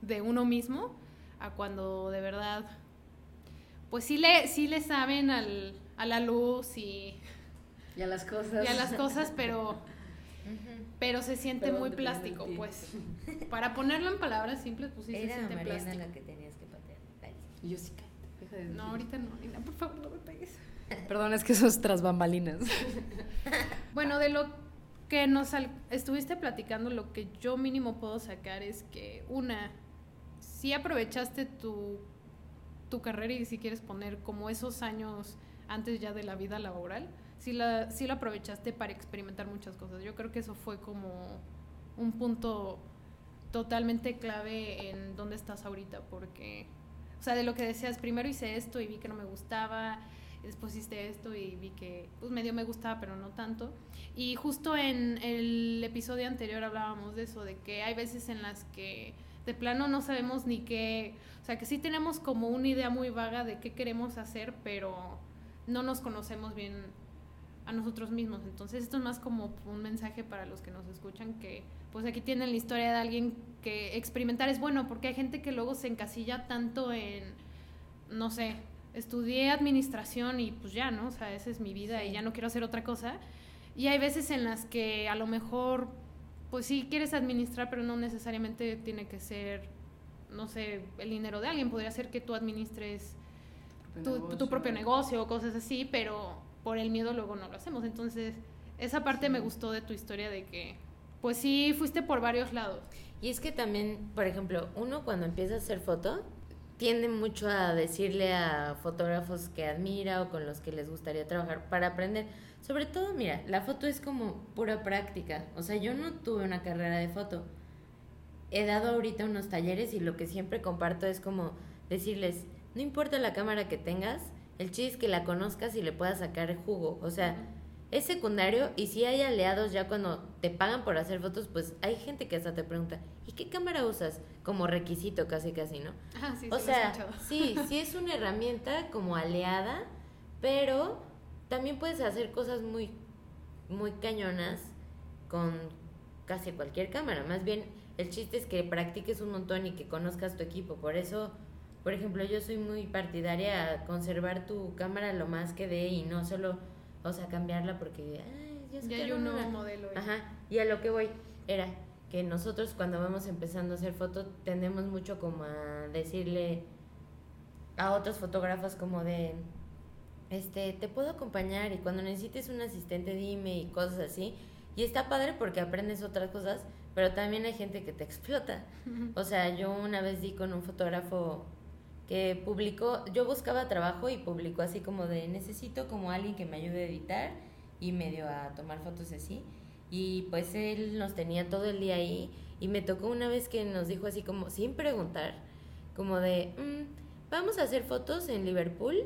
de uno mismo a cuando de verdad pues sí le sí le saben al, a la luz y, Y a las cosas. y a las cosas pero pero se siente muy plástico pues para ponerlo en palabras simples pues sí se Era siente Mariana plástico la que tenías que patear. Ay. Y yo sí, deja de no ahorita no Nina, por favor no me pegues <laughs> Perdón, es que eso es tras bambalinas. <laughs> Bueno, de lo que nos estuviste platicando, lo que yo mínimo puedo sacar es que una, si aprovechaste tu, tu carrera y si quieres poner como esos años antes ya de la vida laboral, la, sí lo aprovechaste para experimentar muchas cosas. Yo creo que eso fue como un punto totalmente clave en dónde estás ahorita, porque, o sea, de lo que decías, primero hice esto y vi que no me gustaba, después hice esto y vi que pues medio me gustaba, pero no tanto. Y justo en el episodio anterior hablábamos de eso, de que hay veces en las que de plano no sabemos ni qué, o sea, que sí tenemos como una idea muy vaga de qué queremos hacer, pero no nos conocemos bien a nosotros mismos. Entonces esto es más como un mensaje para los que nos escuchan que pues aquí tienen la historia de alguien que experimentar es bueno, porque hay gente que luego se encasilla tanto en, no sé, estudié administración y pues ya, ¿no? O sea, esa es mi vida Sí. y ya no quiero hacer otra cosa. Y hay veces en las que a lo mejor, pues sí quieres administrar, pero no necesariamente tiene que ser, no sé, el dinero de alguien. Podría ser que tú administres tu, tu propio negocio o cosas así, pero por el miedo luego no lo hacemos. Entonces, esa parte me gustó de tu historia de que, pues sí, fuiste por varios lados. Y es que también, por ejemplo, uno cuando empieza a hacer foto, tiende mucho a decirle a fotógrafos que admira o con los que les gustaría trabajar para aprender. Sobre todo, mira, la foto es como pura práctica. O sea, yo no tuve una carrera de foto. He dado ahorita unos talleres y lo que siempre comparto es como decirles, no importa la cámara que tengas, el chiste es que la conozcas y le puedas sacar jugo. O sea, es secundario y si hay aliados ya cuando te pagan por hacer fotos, pues hay gente que hasta te pregunta, ¿y qué cámara usas? Como requisito casi casi, ¿no? Ah, sí, sí, o he sea, sí, sí es una herramienta como aliada, pero también puedes hacer cosas muy, muy cañonas con casi cualquier cámara. Más bien, el chiste es que practiques un montón y que conozcas tu equipo. Por eso, por ejemplo, yo soy muy partidaria a conservar tu cámara lo más que dé y no solo, o sea, cambiarla porque, ay, ya, Ya hay un nuevo una". modelo. Ajá, y a lo que voy era que nosotros cuando vamos empezando a hacer fotos tendemos mucho como a decirle a otros fotógrafos como de este te puedo acompañar y cuando necesites un asistente dime y cosas así. Y está padre porque aprendes otras cosas pero también hay gente que te explota. O sea yo una vez di con un fotógrafo que publicó yo buscaba trabajo y publicó así como de necesito como alguien que me ayude a editar y medio a tomar fotos así. Y pues él nos tenía todo el día ahí y me tocó una vez que nos dijo así como sin preguntar como de "Mm, vamos a hacer fotos en Liverpool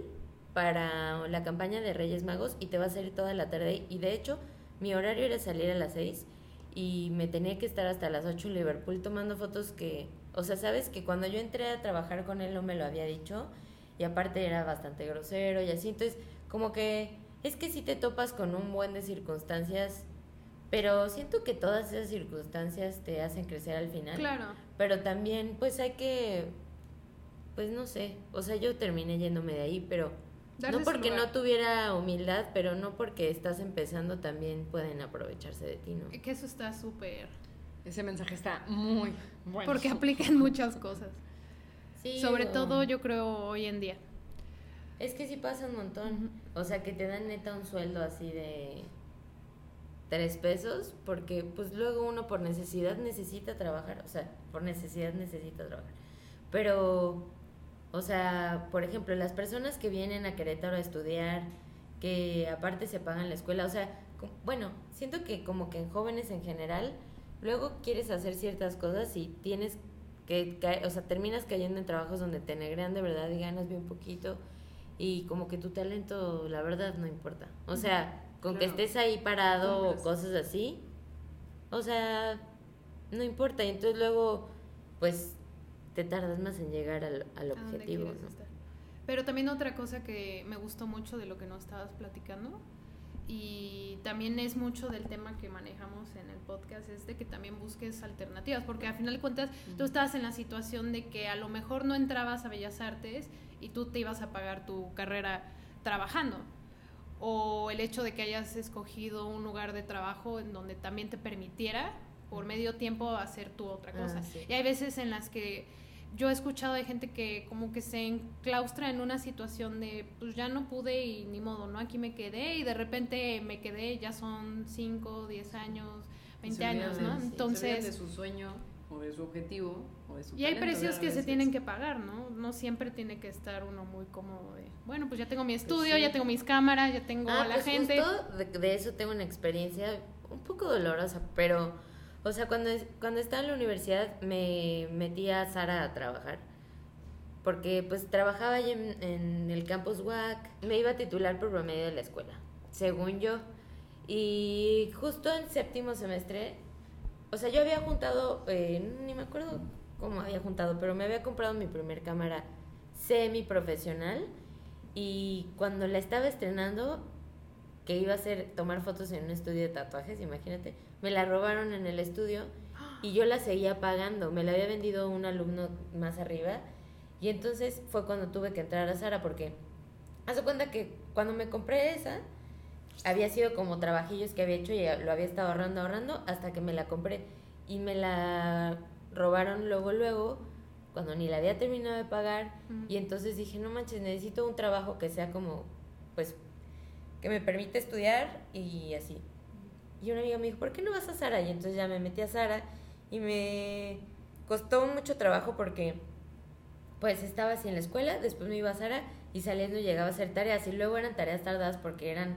para la campaña de Reyes Magos y te va a salir toda la tarde y de hecho mi horario era salir a las 6 y me tenía que estar hasta las 8 en Liverpool tomando fotos que, o sea, sabes que cuando yo entré a trabajar con él no me lo había dicho y aparte era bastante grosero y así, entonces como que es que si te topas con un buen de circunstancias, pero siento que todas esas circunstancias te hacen crecer al final. Claro. Pero también pues hay que, pues no sé, o sea, yo terminé yéndome de ahí, pero Darse no porque no tuviera humildad, pero no porque estás empezando también pueden aprovecharse de ti, ¿no? Que eso está súper. Ese mensaje está muy bueno. Porque aplican muchas cosas. Sí, Sobre o- todo, yo creo, hoy en día. Es que sí pasa un montón. O sea, que te dan neta un sueldo así de tres pesos, porque pues luego uno por necesidad necesita trabajar, o sea, por necesidad necesita trabajar. Pero, o sea, por ejemplo, las personas que vienen a Querétaro a estudiar, que aparte se pagan la escuela, o sea, bueno, siento que como que en jóvenes en general, luego quieres hacer ciertas cosas y tienes que, caer- o sea, terminas cayendo en trabajos donde te negrean de verdad y ganas bien poquito y como que tu talento, la verdad, no importa. O sea, con que estés ahí parado o cosas así, o sea, no importa. Y entonces luego, pues, te tardas más en llegar al, al objetivo, ¿no? Pero también otra cosa que me gustó mucho de lo que nos estabas platicando y también es mucho del tema que manejamos en el podcast es de que también busques alternativas porque al final de cuentas tú estabas en la situación de que a lo mejor no entrabas a Bellas Artes y tú te ibas a pagar tu carrera trabajando o el hecho de que hayas escogido un lugar de trabajo en donde también te permitiera por medio tiempo hacer tu otra Ah, cosa. sí. Y hay veces en las que yo he escuchado de gente que como que se enclaustra en una situación de pues ya no pude y ni modo, ¿no? Aquí me quedé y de repente me quedé, ya son 5, 10 años, 20 Se olvidan años, de- ¿no? sí, olvidan de Entonces, su sueño o de su objetivo o de su y hay precios que se tienen que pagar, ¿no? No siempre tiene que estar uno muy cómodo de, bueno, pues ya tengo mi estudio, sí. ya tengo mis cámaras, ya tengo Ah, a la pues gente. justo de, de eso tengo una experiencia un poco dolorosa, pero, o sea, cuando, cuando estaba en la universidad me metí a Sara a trabajar. Porque pues trabajaba ahí en, en el campus WAC, me iba a titular por promedio de la escuela, según yo. Y justo en séptimo semestre, o sea, yo había juntado, eh, ni me acuerdo cómo había juntado, pero me había comprado mi primer cámara semi profesional y cuando la estaba estrenando, que iba a hacer tomar fotos en un estudio de tatuajes, imagínate, me la robaron en el estudio y yo la seguía pagando, me la había vendido un alumno más arriba. Y entonces fue cuando tuve que entrar a Sara porque haz cuenta que cuando me compré esa había sido como trabajillos que había hecho y lo había estado ahorrando, ahorrando hasta que me la compré. Y me la robaron luego, luego cuando ni la había terminado de pagar. Y entonces dije, no manches, necesito un trabajo que sea como, pues, que me permita estudiar y así. Y una amiga me dijo, ¿por qué no vas a Sara? Y entonces ya me metí a Sara y me costó mucho trabajo porque pues estaba así en la escuela, después me iba a Sara y saliendo llegaba a hacer tareas y luego eran tareas tardadas porque eran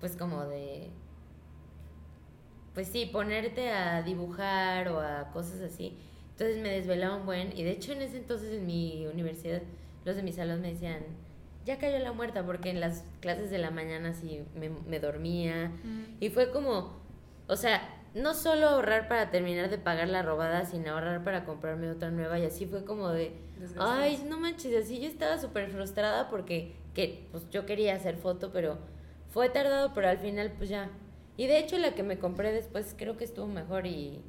pues como de pues sí, ponerte a dibujar o a cosas así. Entonces me desvelaba un buen y de hecho en ese entonces en mi universidad los de mi salón me decían, ya cayó la muerta porque en las clases de la mañana sí me, me dormía. Y fue como, o sea, no solo ahorrar para terminar de pagar la robada, sino ahorrar para comprarme otra nueva. Y así fue como de, ay, no manches, así yo estaba súper frustrada porque que, pues, yo quería hacer foto, pero fue tardado, pero al final pues ya. Y de hecho la que me compré después creo que estuvo mejor y,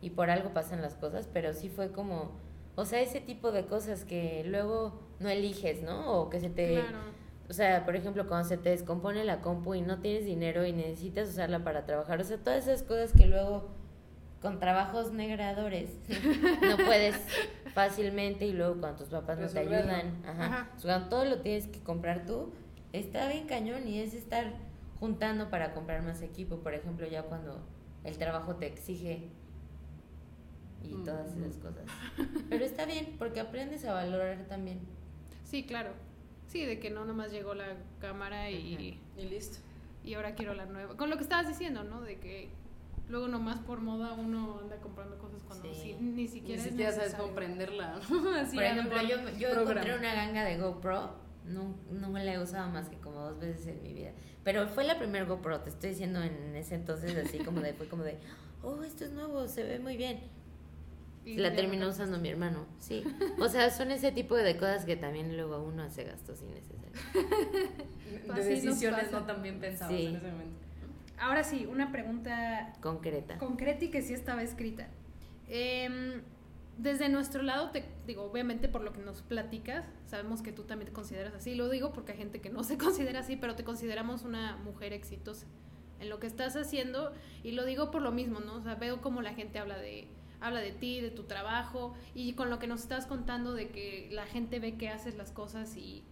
y por algo pasan las cosas, pero sí fue como, o sea, ese tipo de cosas que luego no eliges, ¿no? O que se te... Claro. O sea, por ejemplo, cuando se te descompone la compu y no tienes dinero y necesitas usarla para trabajar. O sea, todas esas cosas que luego con trabajos negradores no <laughs> puedes fácilmente y luego cuando tus papás no te ayudan. Ajá. Ajá. O sea, cuando todo lo tienes que comprar tú, está bien cañón y es estar juntando para comprar más equipo. Por ejemplo, ya cuando el trabajo te exige y Mm, todas mm. esas cosas. Pero está bien porque aprendes a valorar también. Sí, claro. Sí, de que no nomás llegó la cámara y, Y listo. y ahora quiero la nueva. Con lo que estabas diciendo, ¿no? De que luego nomás por moda uno anda comprando cosas cuando Sí. ni Ni siquiera, siquiera es sabes cómo prenderla. <laughs> Así Por ejemplo, yo, yo encontré una ganga de GoPro No, no la he usado más que como dos veces en mi vida. Pero fue la primera GoPro, te estoy diciendo en ese entonces así como de, fue como de, oh, esto es nuevo, se ve muy bien. Y la terminó usando mi hermano, sí. <laughs> O sea, son ese tipo de cosas que también luego uno hace gastos innecesarios. <laughs> De decisiones no tan bien pensadas Sí. en ese momento. Ahora sí, una pregunta Concreta. concreta y que sí estaba escrita. Em, desde nuestro lado, te digo, obviamente por lo que nos platicas, sabemos que tú también te consideras así. Lo digo porque hay gente que no <laughs> se considera así, pero te consideramos una mujer exitosa en lo que estás haciendo. Y lo digo por lo mismo, ¿no? O sea, veo como la gente habla de habla de ti, de tu trabajo y con lo que nos estás contando de que la gente ve que haces las cosas y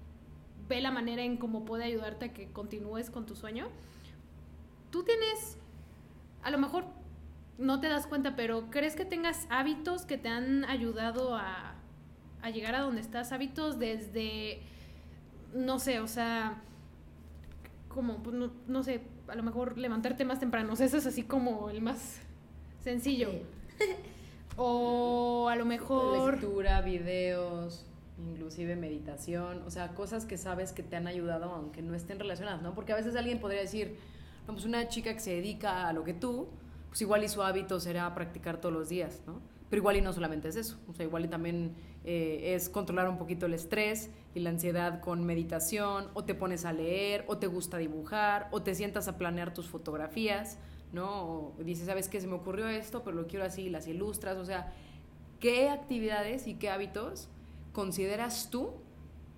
ve la manera en cómo puede ayudarte a que continúes con tu sueño. Tú tienes, a lo mejor no te das cuenta, pero ¿crees que tengas hábitos que te han ayudado a, a llegar a donde estás? Hábitos desde, no sé, o sea, como, pues, no, no sé, a lo mejor levantarte más temprano. Eso es así como el más sencillo. <laughs> O a lo mejor... Lectura, videos, inclusive meditación, o sea, cosas que sabes que te han ayudado aunque no estén relacionadas, ¿no? Porque a veces alguien podría decir, no, pues una chica que se dedica a lo que tú, pues igual y su hábito será practicar todos los días, ¿no? Pero igual y no solamente es eso, o sea, igual y también eh, es controlar un poquito el estrés y la ansiedad con meditación, o te pones a leer, o te gusta dibujar, o te sientas a planear tus fotografías, ¿no? O dices, ¿sabes qué? Se me ocurrió esto, pero lo quiero así, las ilustras, o sea, ¿qué actividades y qué hábitos consideras tú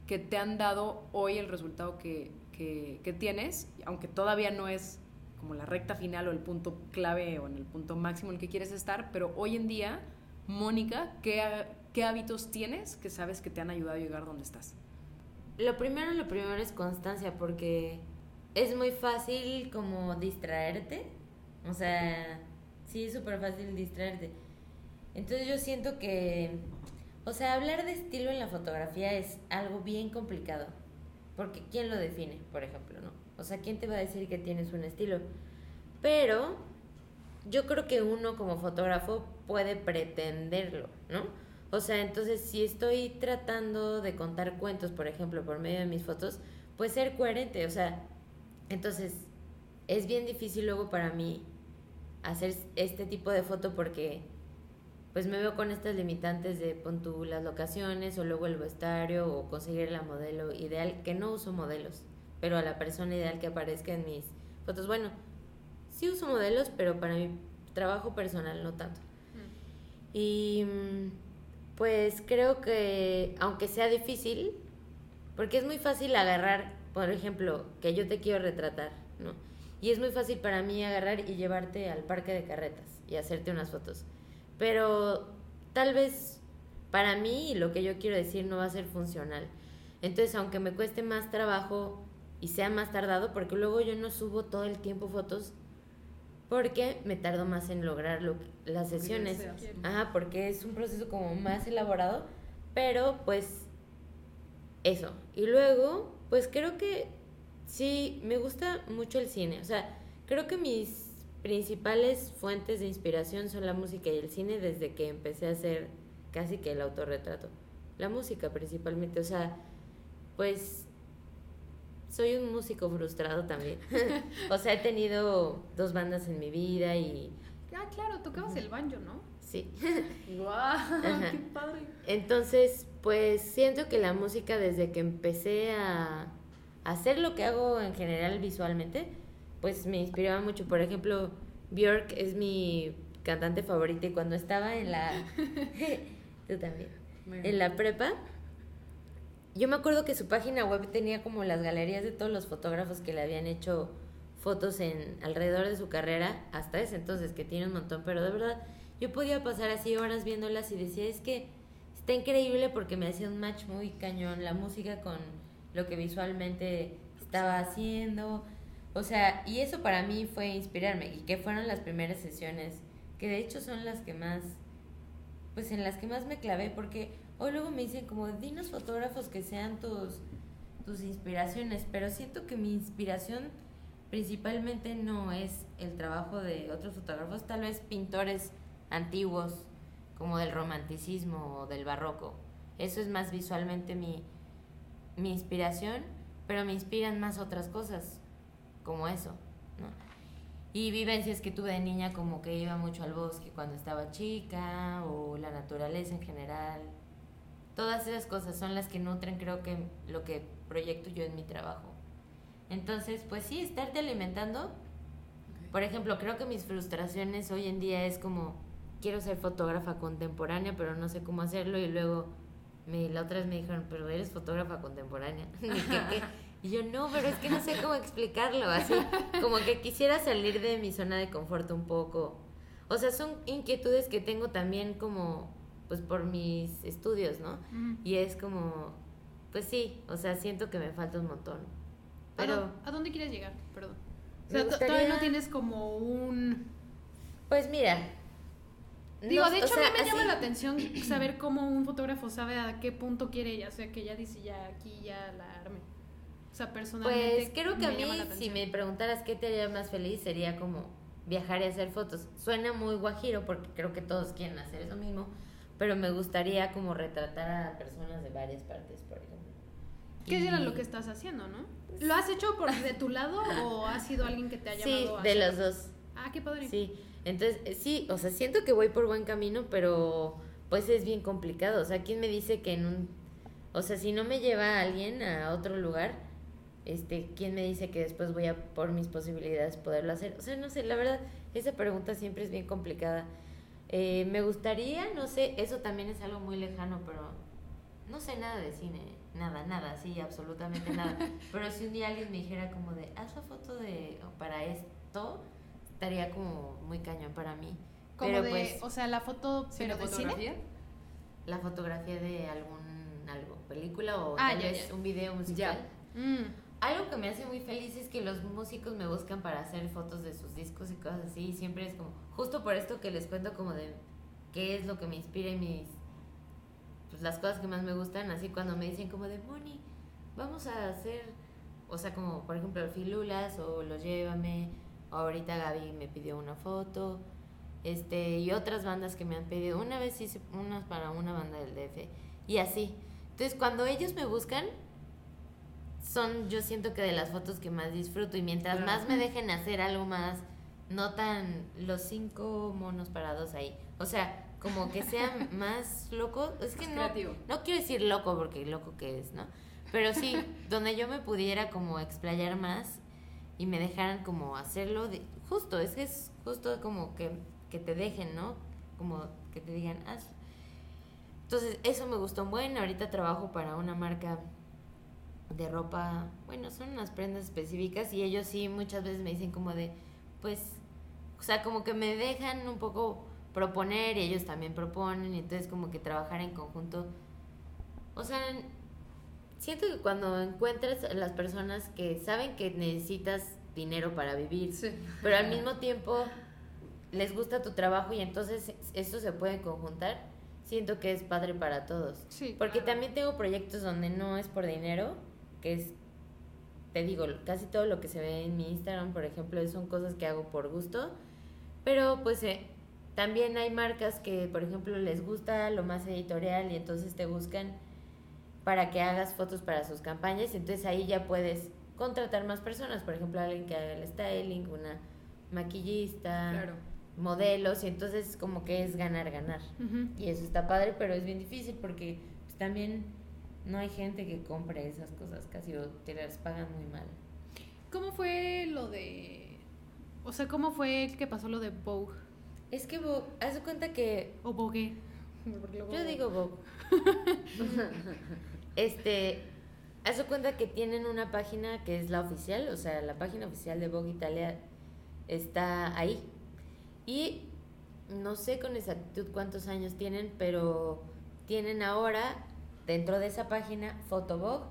que te han dado hoy el resultado que, que- tienes, aunque todavía no es como la recta final o el punto clave o en el punto máximo en el que quieres estar, pero hoy en día, Mónica, ¿qué, qué hábitos tienes que sabes que te han ayudado a llegar donde estás? Lo primero, lo primero es constancia, porque es muy fácil como distraerte. O sea, sí, es súper fácil distraerte. Entonces yo siento que, o sea, hablar de estilo en la fotografía es algo bien complicado. Porque ¿quién lo define, por ejemplo, no? O sea, ¿quién te va a decir que tienes un estilo? Pero yo creo que uno como fotógrafo puede pretenderlo, ¿no? O sea, entonces si estoy tratando de contar cuentos, por ejemplo, por medio de mis fotos, pues ser coherente, o sea, entonces es bien difícil luego para mí hacer este tipo de foto porque pues me veo con estas limitantes de pon tú las locaciones o luego el vestuario o conseguir la modelo ideal, que no uso modelos, pero a la persona ideal que aparezca en mis fotos. Bueno, sí uso modelos, pero para mi trabajo personal no tanto. Y mm, pues creo que aunque sea difícil, porque es muy fácil agarrar, por ejemplo, que yo te quiero retratar, ¿no? Y es muy fácil para mí agarrar y llevarte al parque de carretas y hacerte unas fotos. Pero tal vez para mí lo que yo quiero decir no va a ser funcional. Entonces, aunque me cueste más trabajo y sea más tardado, porque luego yo no subo todo el tiempo fotos, porque me tardo más en lograr lo que- las sesiones. Ajá, porque es un proceso como más elaborado, pero pues eso. Y luego, pues creo que sí, me gusta mucho el cine. O sea, creo que mis principales fuentes de inspiración son la música y el cine desde que empecé a hacer casi que el autorretrato. La música principalmente, o sea, pues soy un músico frustrado también. <laughs> <laughs> o sea, he tenido dos bandas en mi vida y Ah, claro, tocabas el banjo, ¿no? sí. <laughs> ¡Guau! ¡Qué padre! Entonces, pues siento que la música desde que empecé a hacer lo que hago en general visualmente, pues me inspiraba mucho. Por ejemplo, Björk es mi cantante favorita y cuando estaba en la... <laughs> <laughs> Tú también. En la prepa, yo me acuerdo que su página web tenía como las galerías de todos los fotógrafos que le habían hecho fotos en alrededor de su carrera hasta ese entonces que tiene un montón, pero de verdad yo podía pasar así horas viéndolas y decía, es que está increíble porque me hacía un match muy cañón la música con lo que visualmente estaba haciendo. O sea, y eso para mí fue inspirarme y que fueron las primeras sesiones, que de hecho son las que más pues en las que más me clavé porque hoy luego me dicen como dinos fotógrafos que sean tus tus inspiraciones, pero siento que mi inspiración principalmente no es el trabajo de otros fotógrafos, tal vez pintores antiguos como del romanticismo o del barroco. Eso es más visualmente mi mi inspiración, pero me inspiran más otras cosas, como eso, ¿no? Y vivencias que tuve de niña, como que iba mucho al bosque cuando estaba chica, o la naturaleza en general. Todas esas cosas son las que nutren, creo que, lo que proyecto yo en mi trabajo. Entonces, pues sí, estarte alimentando. Por ejemplo, creo que mis frustraciones hoy en día es como, quiero ser fotógrafa contemporánea, pero no sé cómo hacerlo. Y luego, me, la otra vez me dijeron, pero eres fotógrafa contemporánea. <laughs> ¿Qué, qué? Y yo, no, pero es que no sé cómo explicarlo. Así, como que quisiera salir de mi zona de confort un poco. O sea, son inquietudes que tengo también como, pues por mis estudios, ¿no? Y es como, pues sí, o sea, siento que me falta un montón. ¿A Pero, ¿A dónde quieres llegar? Perdón. O sea, gustaría- todavía no tienes como un... pues mira. Digo, no- de o hecho sea, a mí me llama así- la atención saber cómo un fotógrafo sabe a qué punto quiere ella. O sea, que ya dice, ya aquí ya la arme. O sea, personalmente Pues creo que a mí, llama si me preguntaras qué te haría más feliz, sería como viajar y hacer fotos. Suena muy guajiro porque creo que todos quieren hacer eso mismo, pero me gustaría como retratar a personas de varias partes, por ejemplo. ¿Qué Y- era lo que estás haciendo, no? ¿Lo has hecho por de tu lado o ha sido alguien que te ha <laughs> Sí, llamado a de hacerlo? los dos. Ah, qué padre. Sí, entonces eh, sí, o sea, siento que voy por buen camino, pero pues es bien complicado. O sea, ¿quién me dice que en un... O sea, si no me lleva alguien a otro lugar, este, ¿quién me dice que después voy a, por mis posibilidades, poderlo hacer? O sea, no sé, la verdad, esa pregunta siempre es bien complicada. Eh, me gustaría, no sé, eso también es algo muy lejano, pero no sé nada de cine, nada, nada, sí, absolutamente nada. <laughs> Pero si un día alguien me dijera como de, haz la foto de, para esto, estaría como muy cañón para mí. Como pero de, pues, o sea, la foto, pero de cine. ¿Cinefotografía? la fotografía de algún, algo, película o Ah, tal ya, vez ya. un video musical. Mm. Algo que me hace muy feliz es que los músicos me buscan para hacer fotos de sus discos y cosas así. Y siempre es como, justo por esto que les cuento como de qué es lo que me inspira y mis, pues las cosas que más me gustan. Así cuando me dicen como de, Moni, vamos a hacer, o sea, como por ejemplo el Filulas o Los Llévame. Ahorita Gaby me pidió una foto. Este, y otras bandas que me han pedido. Una vez hice unas para una banda del DF. Y así. Entonces cuando ellos me buscan, son yo siento que de las fotos que más disfruto y mientras Claro. más me dejen hacer algo más no tan los cinco monos parados ahí o sea como que sea <laughs> más loco es que no no quiero decir loco porque loco que es no pero sí <laughs> donde yo me pudiera como explayar más y me dejaran como hacerlo justo es que es justo como que, que te dejen no como que te digan haz entonces eso me gustó un buen ahorita trabajo para una marca de ropa, bueno, son unas prendas específicas y ellos sí muchas veces me dicen como de, pues, o sea, como que me dejan un poco proponer y ellos también proponen y entonces como que trabajar en conjunto. O sea, siento que cuando encuentras las personas que saben que necesitas dinero para vivir, Sí. pero al mismo tiempo les gusta tu trabajo y entonces eso se puede conjuntar, siento que es padre para todos. Sí, Porque claro. también tengo proyectos donde no es por dinero, que es, te digo, casi todo lo que se ve en mi Instagram, por ejemplo, son cosas que hago por gusto, pero pues eh, también hay marcas que, por ejemplo, les gusta lo más editorial y entonces te buscan para que hagas fotos para sus campañas y entonces ahí ya puedes contratar más personas, por ejemplo, alguien que haga el styling, una maquillista, Claro. modelos y entonces como que es ganar, ganar. Y eso está padre, pero es bien difícil porque pues, también no hay gente que compre esas cosas casi o te las pagan muy mal. ¿Cómo fue lo de... O sea, ¿cómo fue que pasó lo de Vogue? Es que Vogue, haz de cuenta que O Vogue. Yo digo Vogue. <laughs> este, haz cuenta que tienen una página que es la oficial, o sea, la página oficial de Vogue Italia está ahí. Y no sé con exactitud cuántos años tienen, pero tienen ahora dentro de esa página Photobog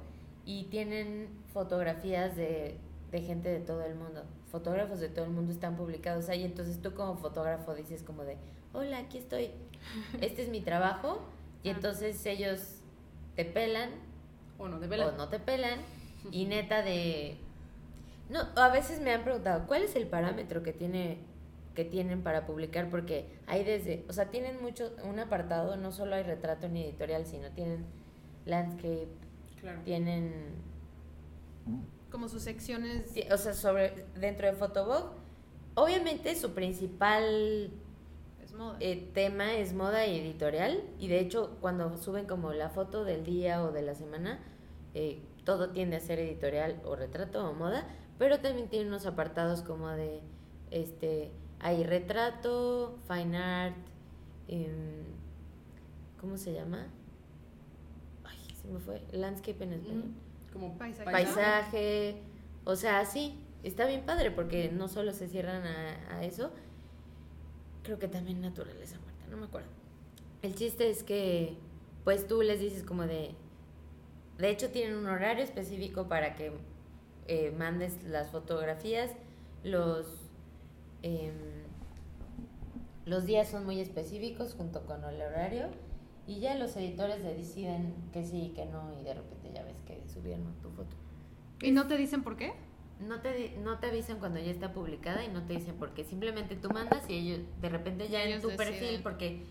y tienen fotografías de, de gente de todo el mundo. Fotógrafos de todo el mundo están publicados ahí, entonces tú como fotógrafo dices como de, hola, aquí estoy, este es mi trabajo, y entonces ellos te pelan O no, o te pelan y neta de no a veces me han preguntado cuál es el parámetro que tiene que tienen para publicar porque hay desde o sea tienen mucho un apartado no solo hay retrato ni editorial sino tienen landscape Claro. tienen, Como sus secciones. o sea, sobre dentro de Photobog, obviamente su principal moda. eh, tema es moda y editorial y de hecho cuando suben como la foto del día o de la semana eh, todo tiende a ser editorial o retrato o moda pero también tiene unos apartados como de este hay retrato fine art em, cómo se llama ay se me fue landscape en español Como Paisaje. paisaje, o sea, sí, está bien padre porque no solo se cierran a, a eso, creo que también naturaleza muerta, no me acuerdo. El chiste es que, pues tú les dices como de, de hecho tienen un horario específico para que eh, mandes las fotografías, los, em, los días son muy específicos junto con el horario. Y ya los editores deciden que sí y que no y de repente ya ves que subieron tu foto. ¿Y no te dicen por qué? No te, no te avisan cuando ya está publicada y no te dicen por qué. Simplemente tú mandas y ellos de repente ya en tu deciden. perfil, porque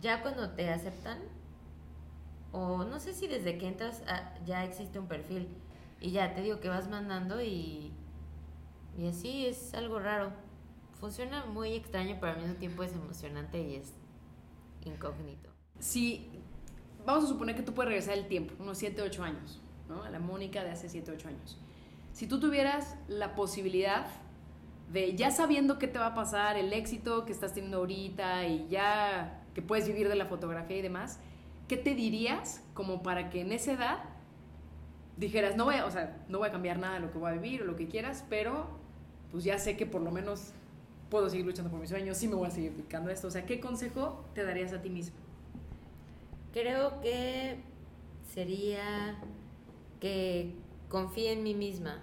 ya cuando te aceptan, o no sé si desde que entras ah, ya existe un perfil y ya te digo que vas mandando y, y así es algo raro. Funciona muy extraño, pero al mismo tiempo es emocionante y es incógnito. Si, vamos a suponer que tú puedes regresar el tiempo, unos 7, 8 años, ¿no? A la Mónica de hace 7, 8 años. Si tú tuvieras la posibilidad de, ya sabiendo qué te va a pasar, el éxito que estás teniendo ahorita y ya que puedes vivir de la fotografía y demás, ¿qué te dirías como para que en esa edad dijeras, no voy a, o sea, no voy a cambiar nada de lo que voy a vivir o lo que quieras, pero pues ya sé que por lo menos puedo seguir luchando por mis sueños, sí me voy a seguir dedicando esto. O sea, ¿qué consejo te darías a ti mismo? Creo que sería que confíe en mí misma.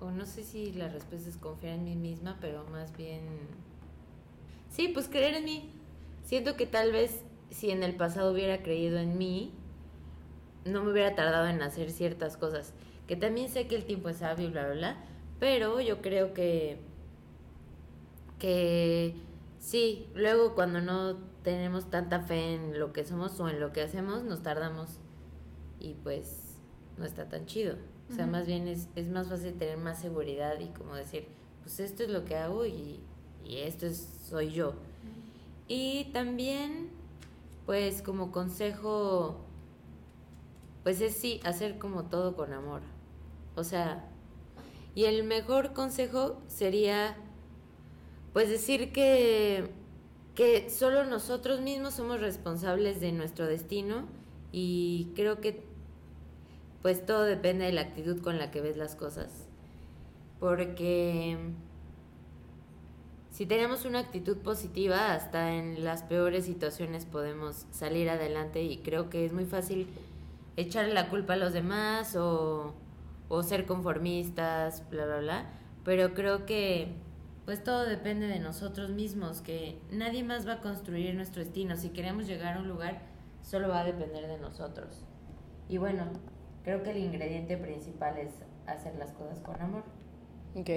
O no sé si la respuesta es confiar en mí misma, pero más bien... Sí, pues creer en mí. Siento que tal vez si en el pasado hubiera creído en mí, no me hubiera tardado en hacer ciertas cosas. Que también sé que el tiempo es sabio bla, bla, bla. Pero yo creo que que sí, luego cuando no tenemos tanta fe en lo que somos o en lo que hacemos, nos tardamos y pues no está tan chido. O sea, más bien es, es más fácil tener más seguridad y como decir, pues esto es lo que hago y, y esto es, soy yo. Y también, pues como consejo, pues es sí, hacer como todo con amor. O sea, y el mejor consejo sería, pues decir que, que solo nosotros mismos somos responsables de nuestro destino y creo que pues todo depende de la actitud con la que ves las cosas. Porque si tenemos una actitud positiva, hasta en las peores situaciones podemos salir adelante y creo que es muy fácil echarle la culpa a los demás o, o ser conformistas, bla, bla, bla. Pero creo que pues todo depende de nosotros mismos, que nadie más va a construir nuestro destino. Si queremos llegar a un lugar, solo va a depender de nosotros. Y bueno, creo que el ingrediente principal es hacer las cosas con amor. Ok.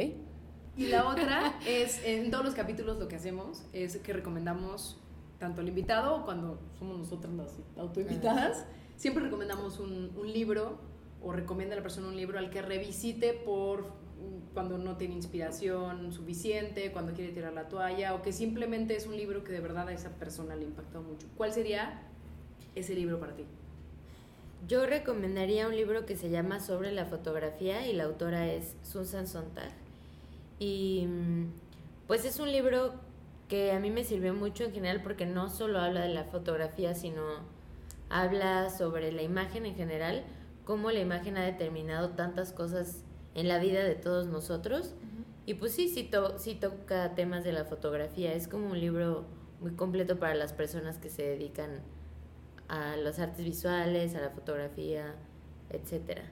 Y la otra es, en todos los capítulos lo que hacemos es que recomendamos tanto al invitado o cuando somos nosotras las autoinvitadas, siempre recomendamos un, un libro o recomienda a la persona un libro al que revisite por cuando no tiene inspiración suficiente, cuando quiere tirar la toalla o que simplemente es un libro que de verdad a esa persona le impactó mucho. ¿Cuál sería ese libro para ti? Yo recomendaría un libro que se llama Sobre la fotografía y la autora es Susan Sontag. Y mm, pues es un libro que a mí me sirvió mucho en general porque no solo habla de la fotografía, sino habla sobre la imagen en general, cómo la imagen ha determinado tantas cosas en la vida de todos nosotros. Y pues sí, sí, to- sí toca temas de la fotografía. Es como un libro muy completo para las personas que se dedican a las artes visuales, a la fotografía, etcétera.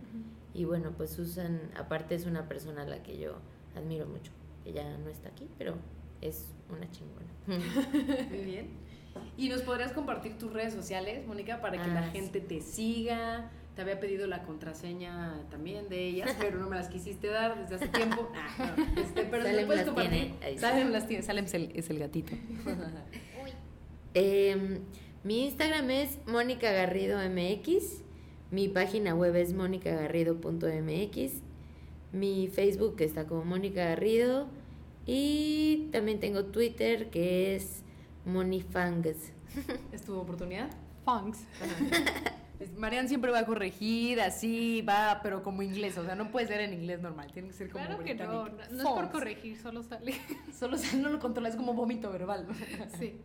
Y bueno, pues Susan, aparte es una persona a la que yo admiro mucho. Ella no está aquí, pero es una chingona. <laughs> Muy bien. <laughs> ¿Y nos podrías compartir tus redes sociales, Mónica, para que Ah, la sí. gente te siga? Te había pedido la contraseña también de ellas, <laughs> pero no me las quisiste dar desde hace tiempo. Ah, no, este, pero Salem ¿nos puedes las compartir? tiene. Salem las tiene. Salem es el, es el gatito. Em, mi Instagram es Mónica Garrido MX. Mi página web es monicagarrido.mx. Mi Facebook está como Mónica Garrido. Y también tengo Twitter que es Monifangs. <laughs> ¿Es tu oportunidad? Funks. Es- Marian siempre va a corregir, así va, pero como inglés, o sea, no puede ser en inglés normal, tiene que ser como Claro que no, no, no es por corregir, solo sale. <laughs> Solo sea, no lo controla, es como vómito verbal. Sí.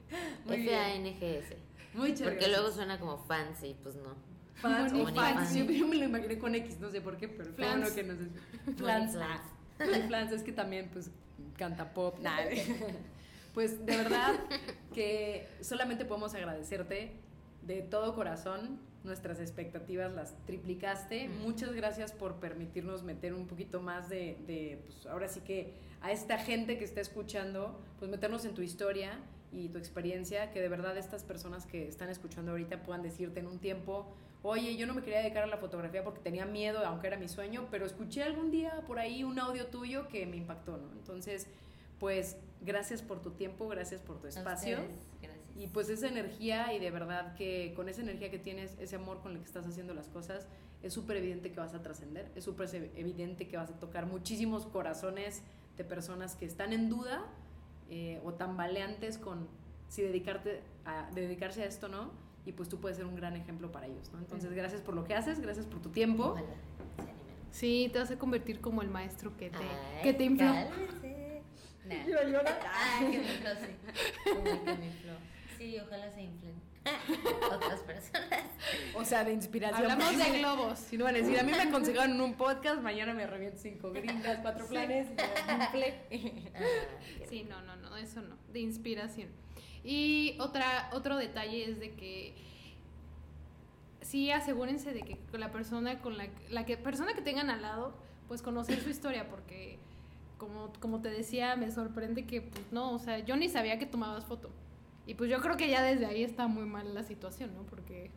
Muy bien. F-A-N-G-S. Muchas Porque gracias. luego suena como fancy, pues no. Fans fans. Siempre yo me lo imaginé con X, no sé por qué, pero Flans. bueno que. Flans. Flans. Moni Flans es que también, pues, canta pop, nada. <laughs> Pues de verdad que solamente podemos agradecerte de todo corazón. Nuestras expectativas las triplicaste. Muchas gracias por permitirnos meter un poquito más de, de, pues ahora sí que a esta gente que está escuchando, pues meternos en tu historia y tu experiencia, que de verdad estas personas que están escuchando ahorita puedan decirte en un tiempo, oye, yo no me quería dedicar a la fotografía porque tenía miedo, aunque era mi sueño, pero escuché algún día por ahí un audio tuyo que me impactó, ¿no? Entonces, pues gracias por tu tiempo, gracias por tu espacio. Gracias. Y pues esa energía y de verdad que con esa energía que tienes, ese amor con el que estás haciendo las cosas, es súper evidente que vas a trascender, es súper evidente que vas a tocar muchísimos corazones de personas que están en duda eh, o tambaleantes con si dedicarte a, dedicarse a esto o no, y pues tú puedes ser un gran ejemplo para ellos, ¿no? Entonces, gracias por lo que haces, gracias por tu tiempo. Ojalá se animen. Sí, te vas a convertir como el maestro que te, Ay, que te infló. <laughs> <laughs> Ay, que me infló, sí. El que me infló. Sí, ojalá se inflen. <laughs> Otras personas. O sea, de inspiración. Hablamos de globos. Si no van a decir, a mí me aconsejaron un podcast, mañana me reviento cinco <laughs> gringas, cuatro planes, y. <laughs> Ah, Sí, no, no, no, eso no, de inspiración. Y otra, otro detalle es de que sí asegúrense de que la persona con la, la que persona que tengan al lado, pues conocer su historia, porque como, como te decía, me sorprende que pues no, o sea, yo ni sabía que tomabas foto. Y pues yo creo que ya desde ahí está muy mal la situación, ¿no? Porque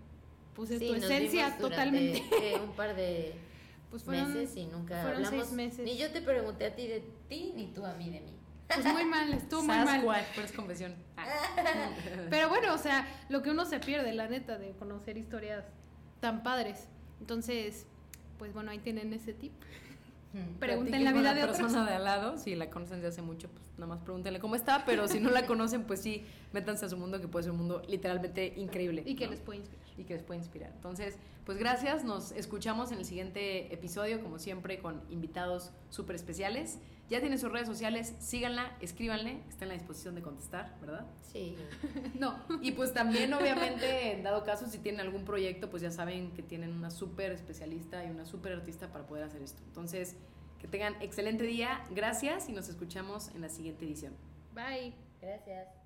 pues es sí, tu nos esencia totalmente. eh, un par de <laughs> Pues fueron, meses y nunca fueron hablamos. seis meses. Ni yo te pregunté a ti de ti, ni tú a mí de mí. Pues muy mal, estuvo muy mal. Sasquatch, pero es confesión. Ah. <laughs> Pero bueno, o sea, lo que uno se pierde, la neta, de conocer historias tan padres. Entonces, pues bueno, ahí tienen ese tip. Hmm. Pregunten la vida de otros. persona de al lado, si la conocen desde hace mucho, pues nada más pregúntenle cómo está, pero si no la <laughs> conocen, pues sí, métanse a su mundo, que puede ser un mundo literalmente increíble. Y que ¿no? les puede inspirar. y que les puede inspirar. Entonces, pues gracias, nos escuchamos en el siguiente episodio, como siempre, con invitados súper especiales. Ya tienen sus redes sociales, síganla, escríbanle, está en la disposición de contestar, ¿verdad? Sí. <laughs> No. Y pues también, obviamente, en dado caso, si tienen algún proyecto, pues ya saben que tienen una súper especialista y una súper artista para poder hacer esto. Entonces, que tengan excelente día, gracias y nos escuchamos en la siguiente edición. Bye. Gracias.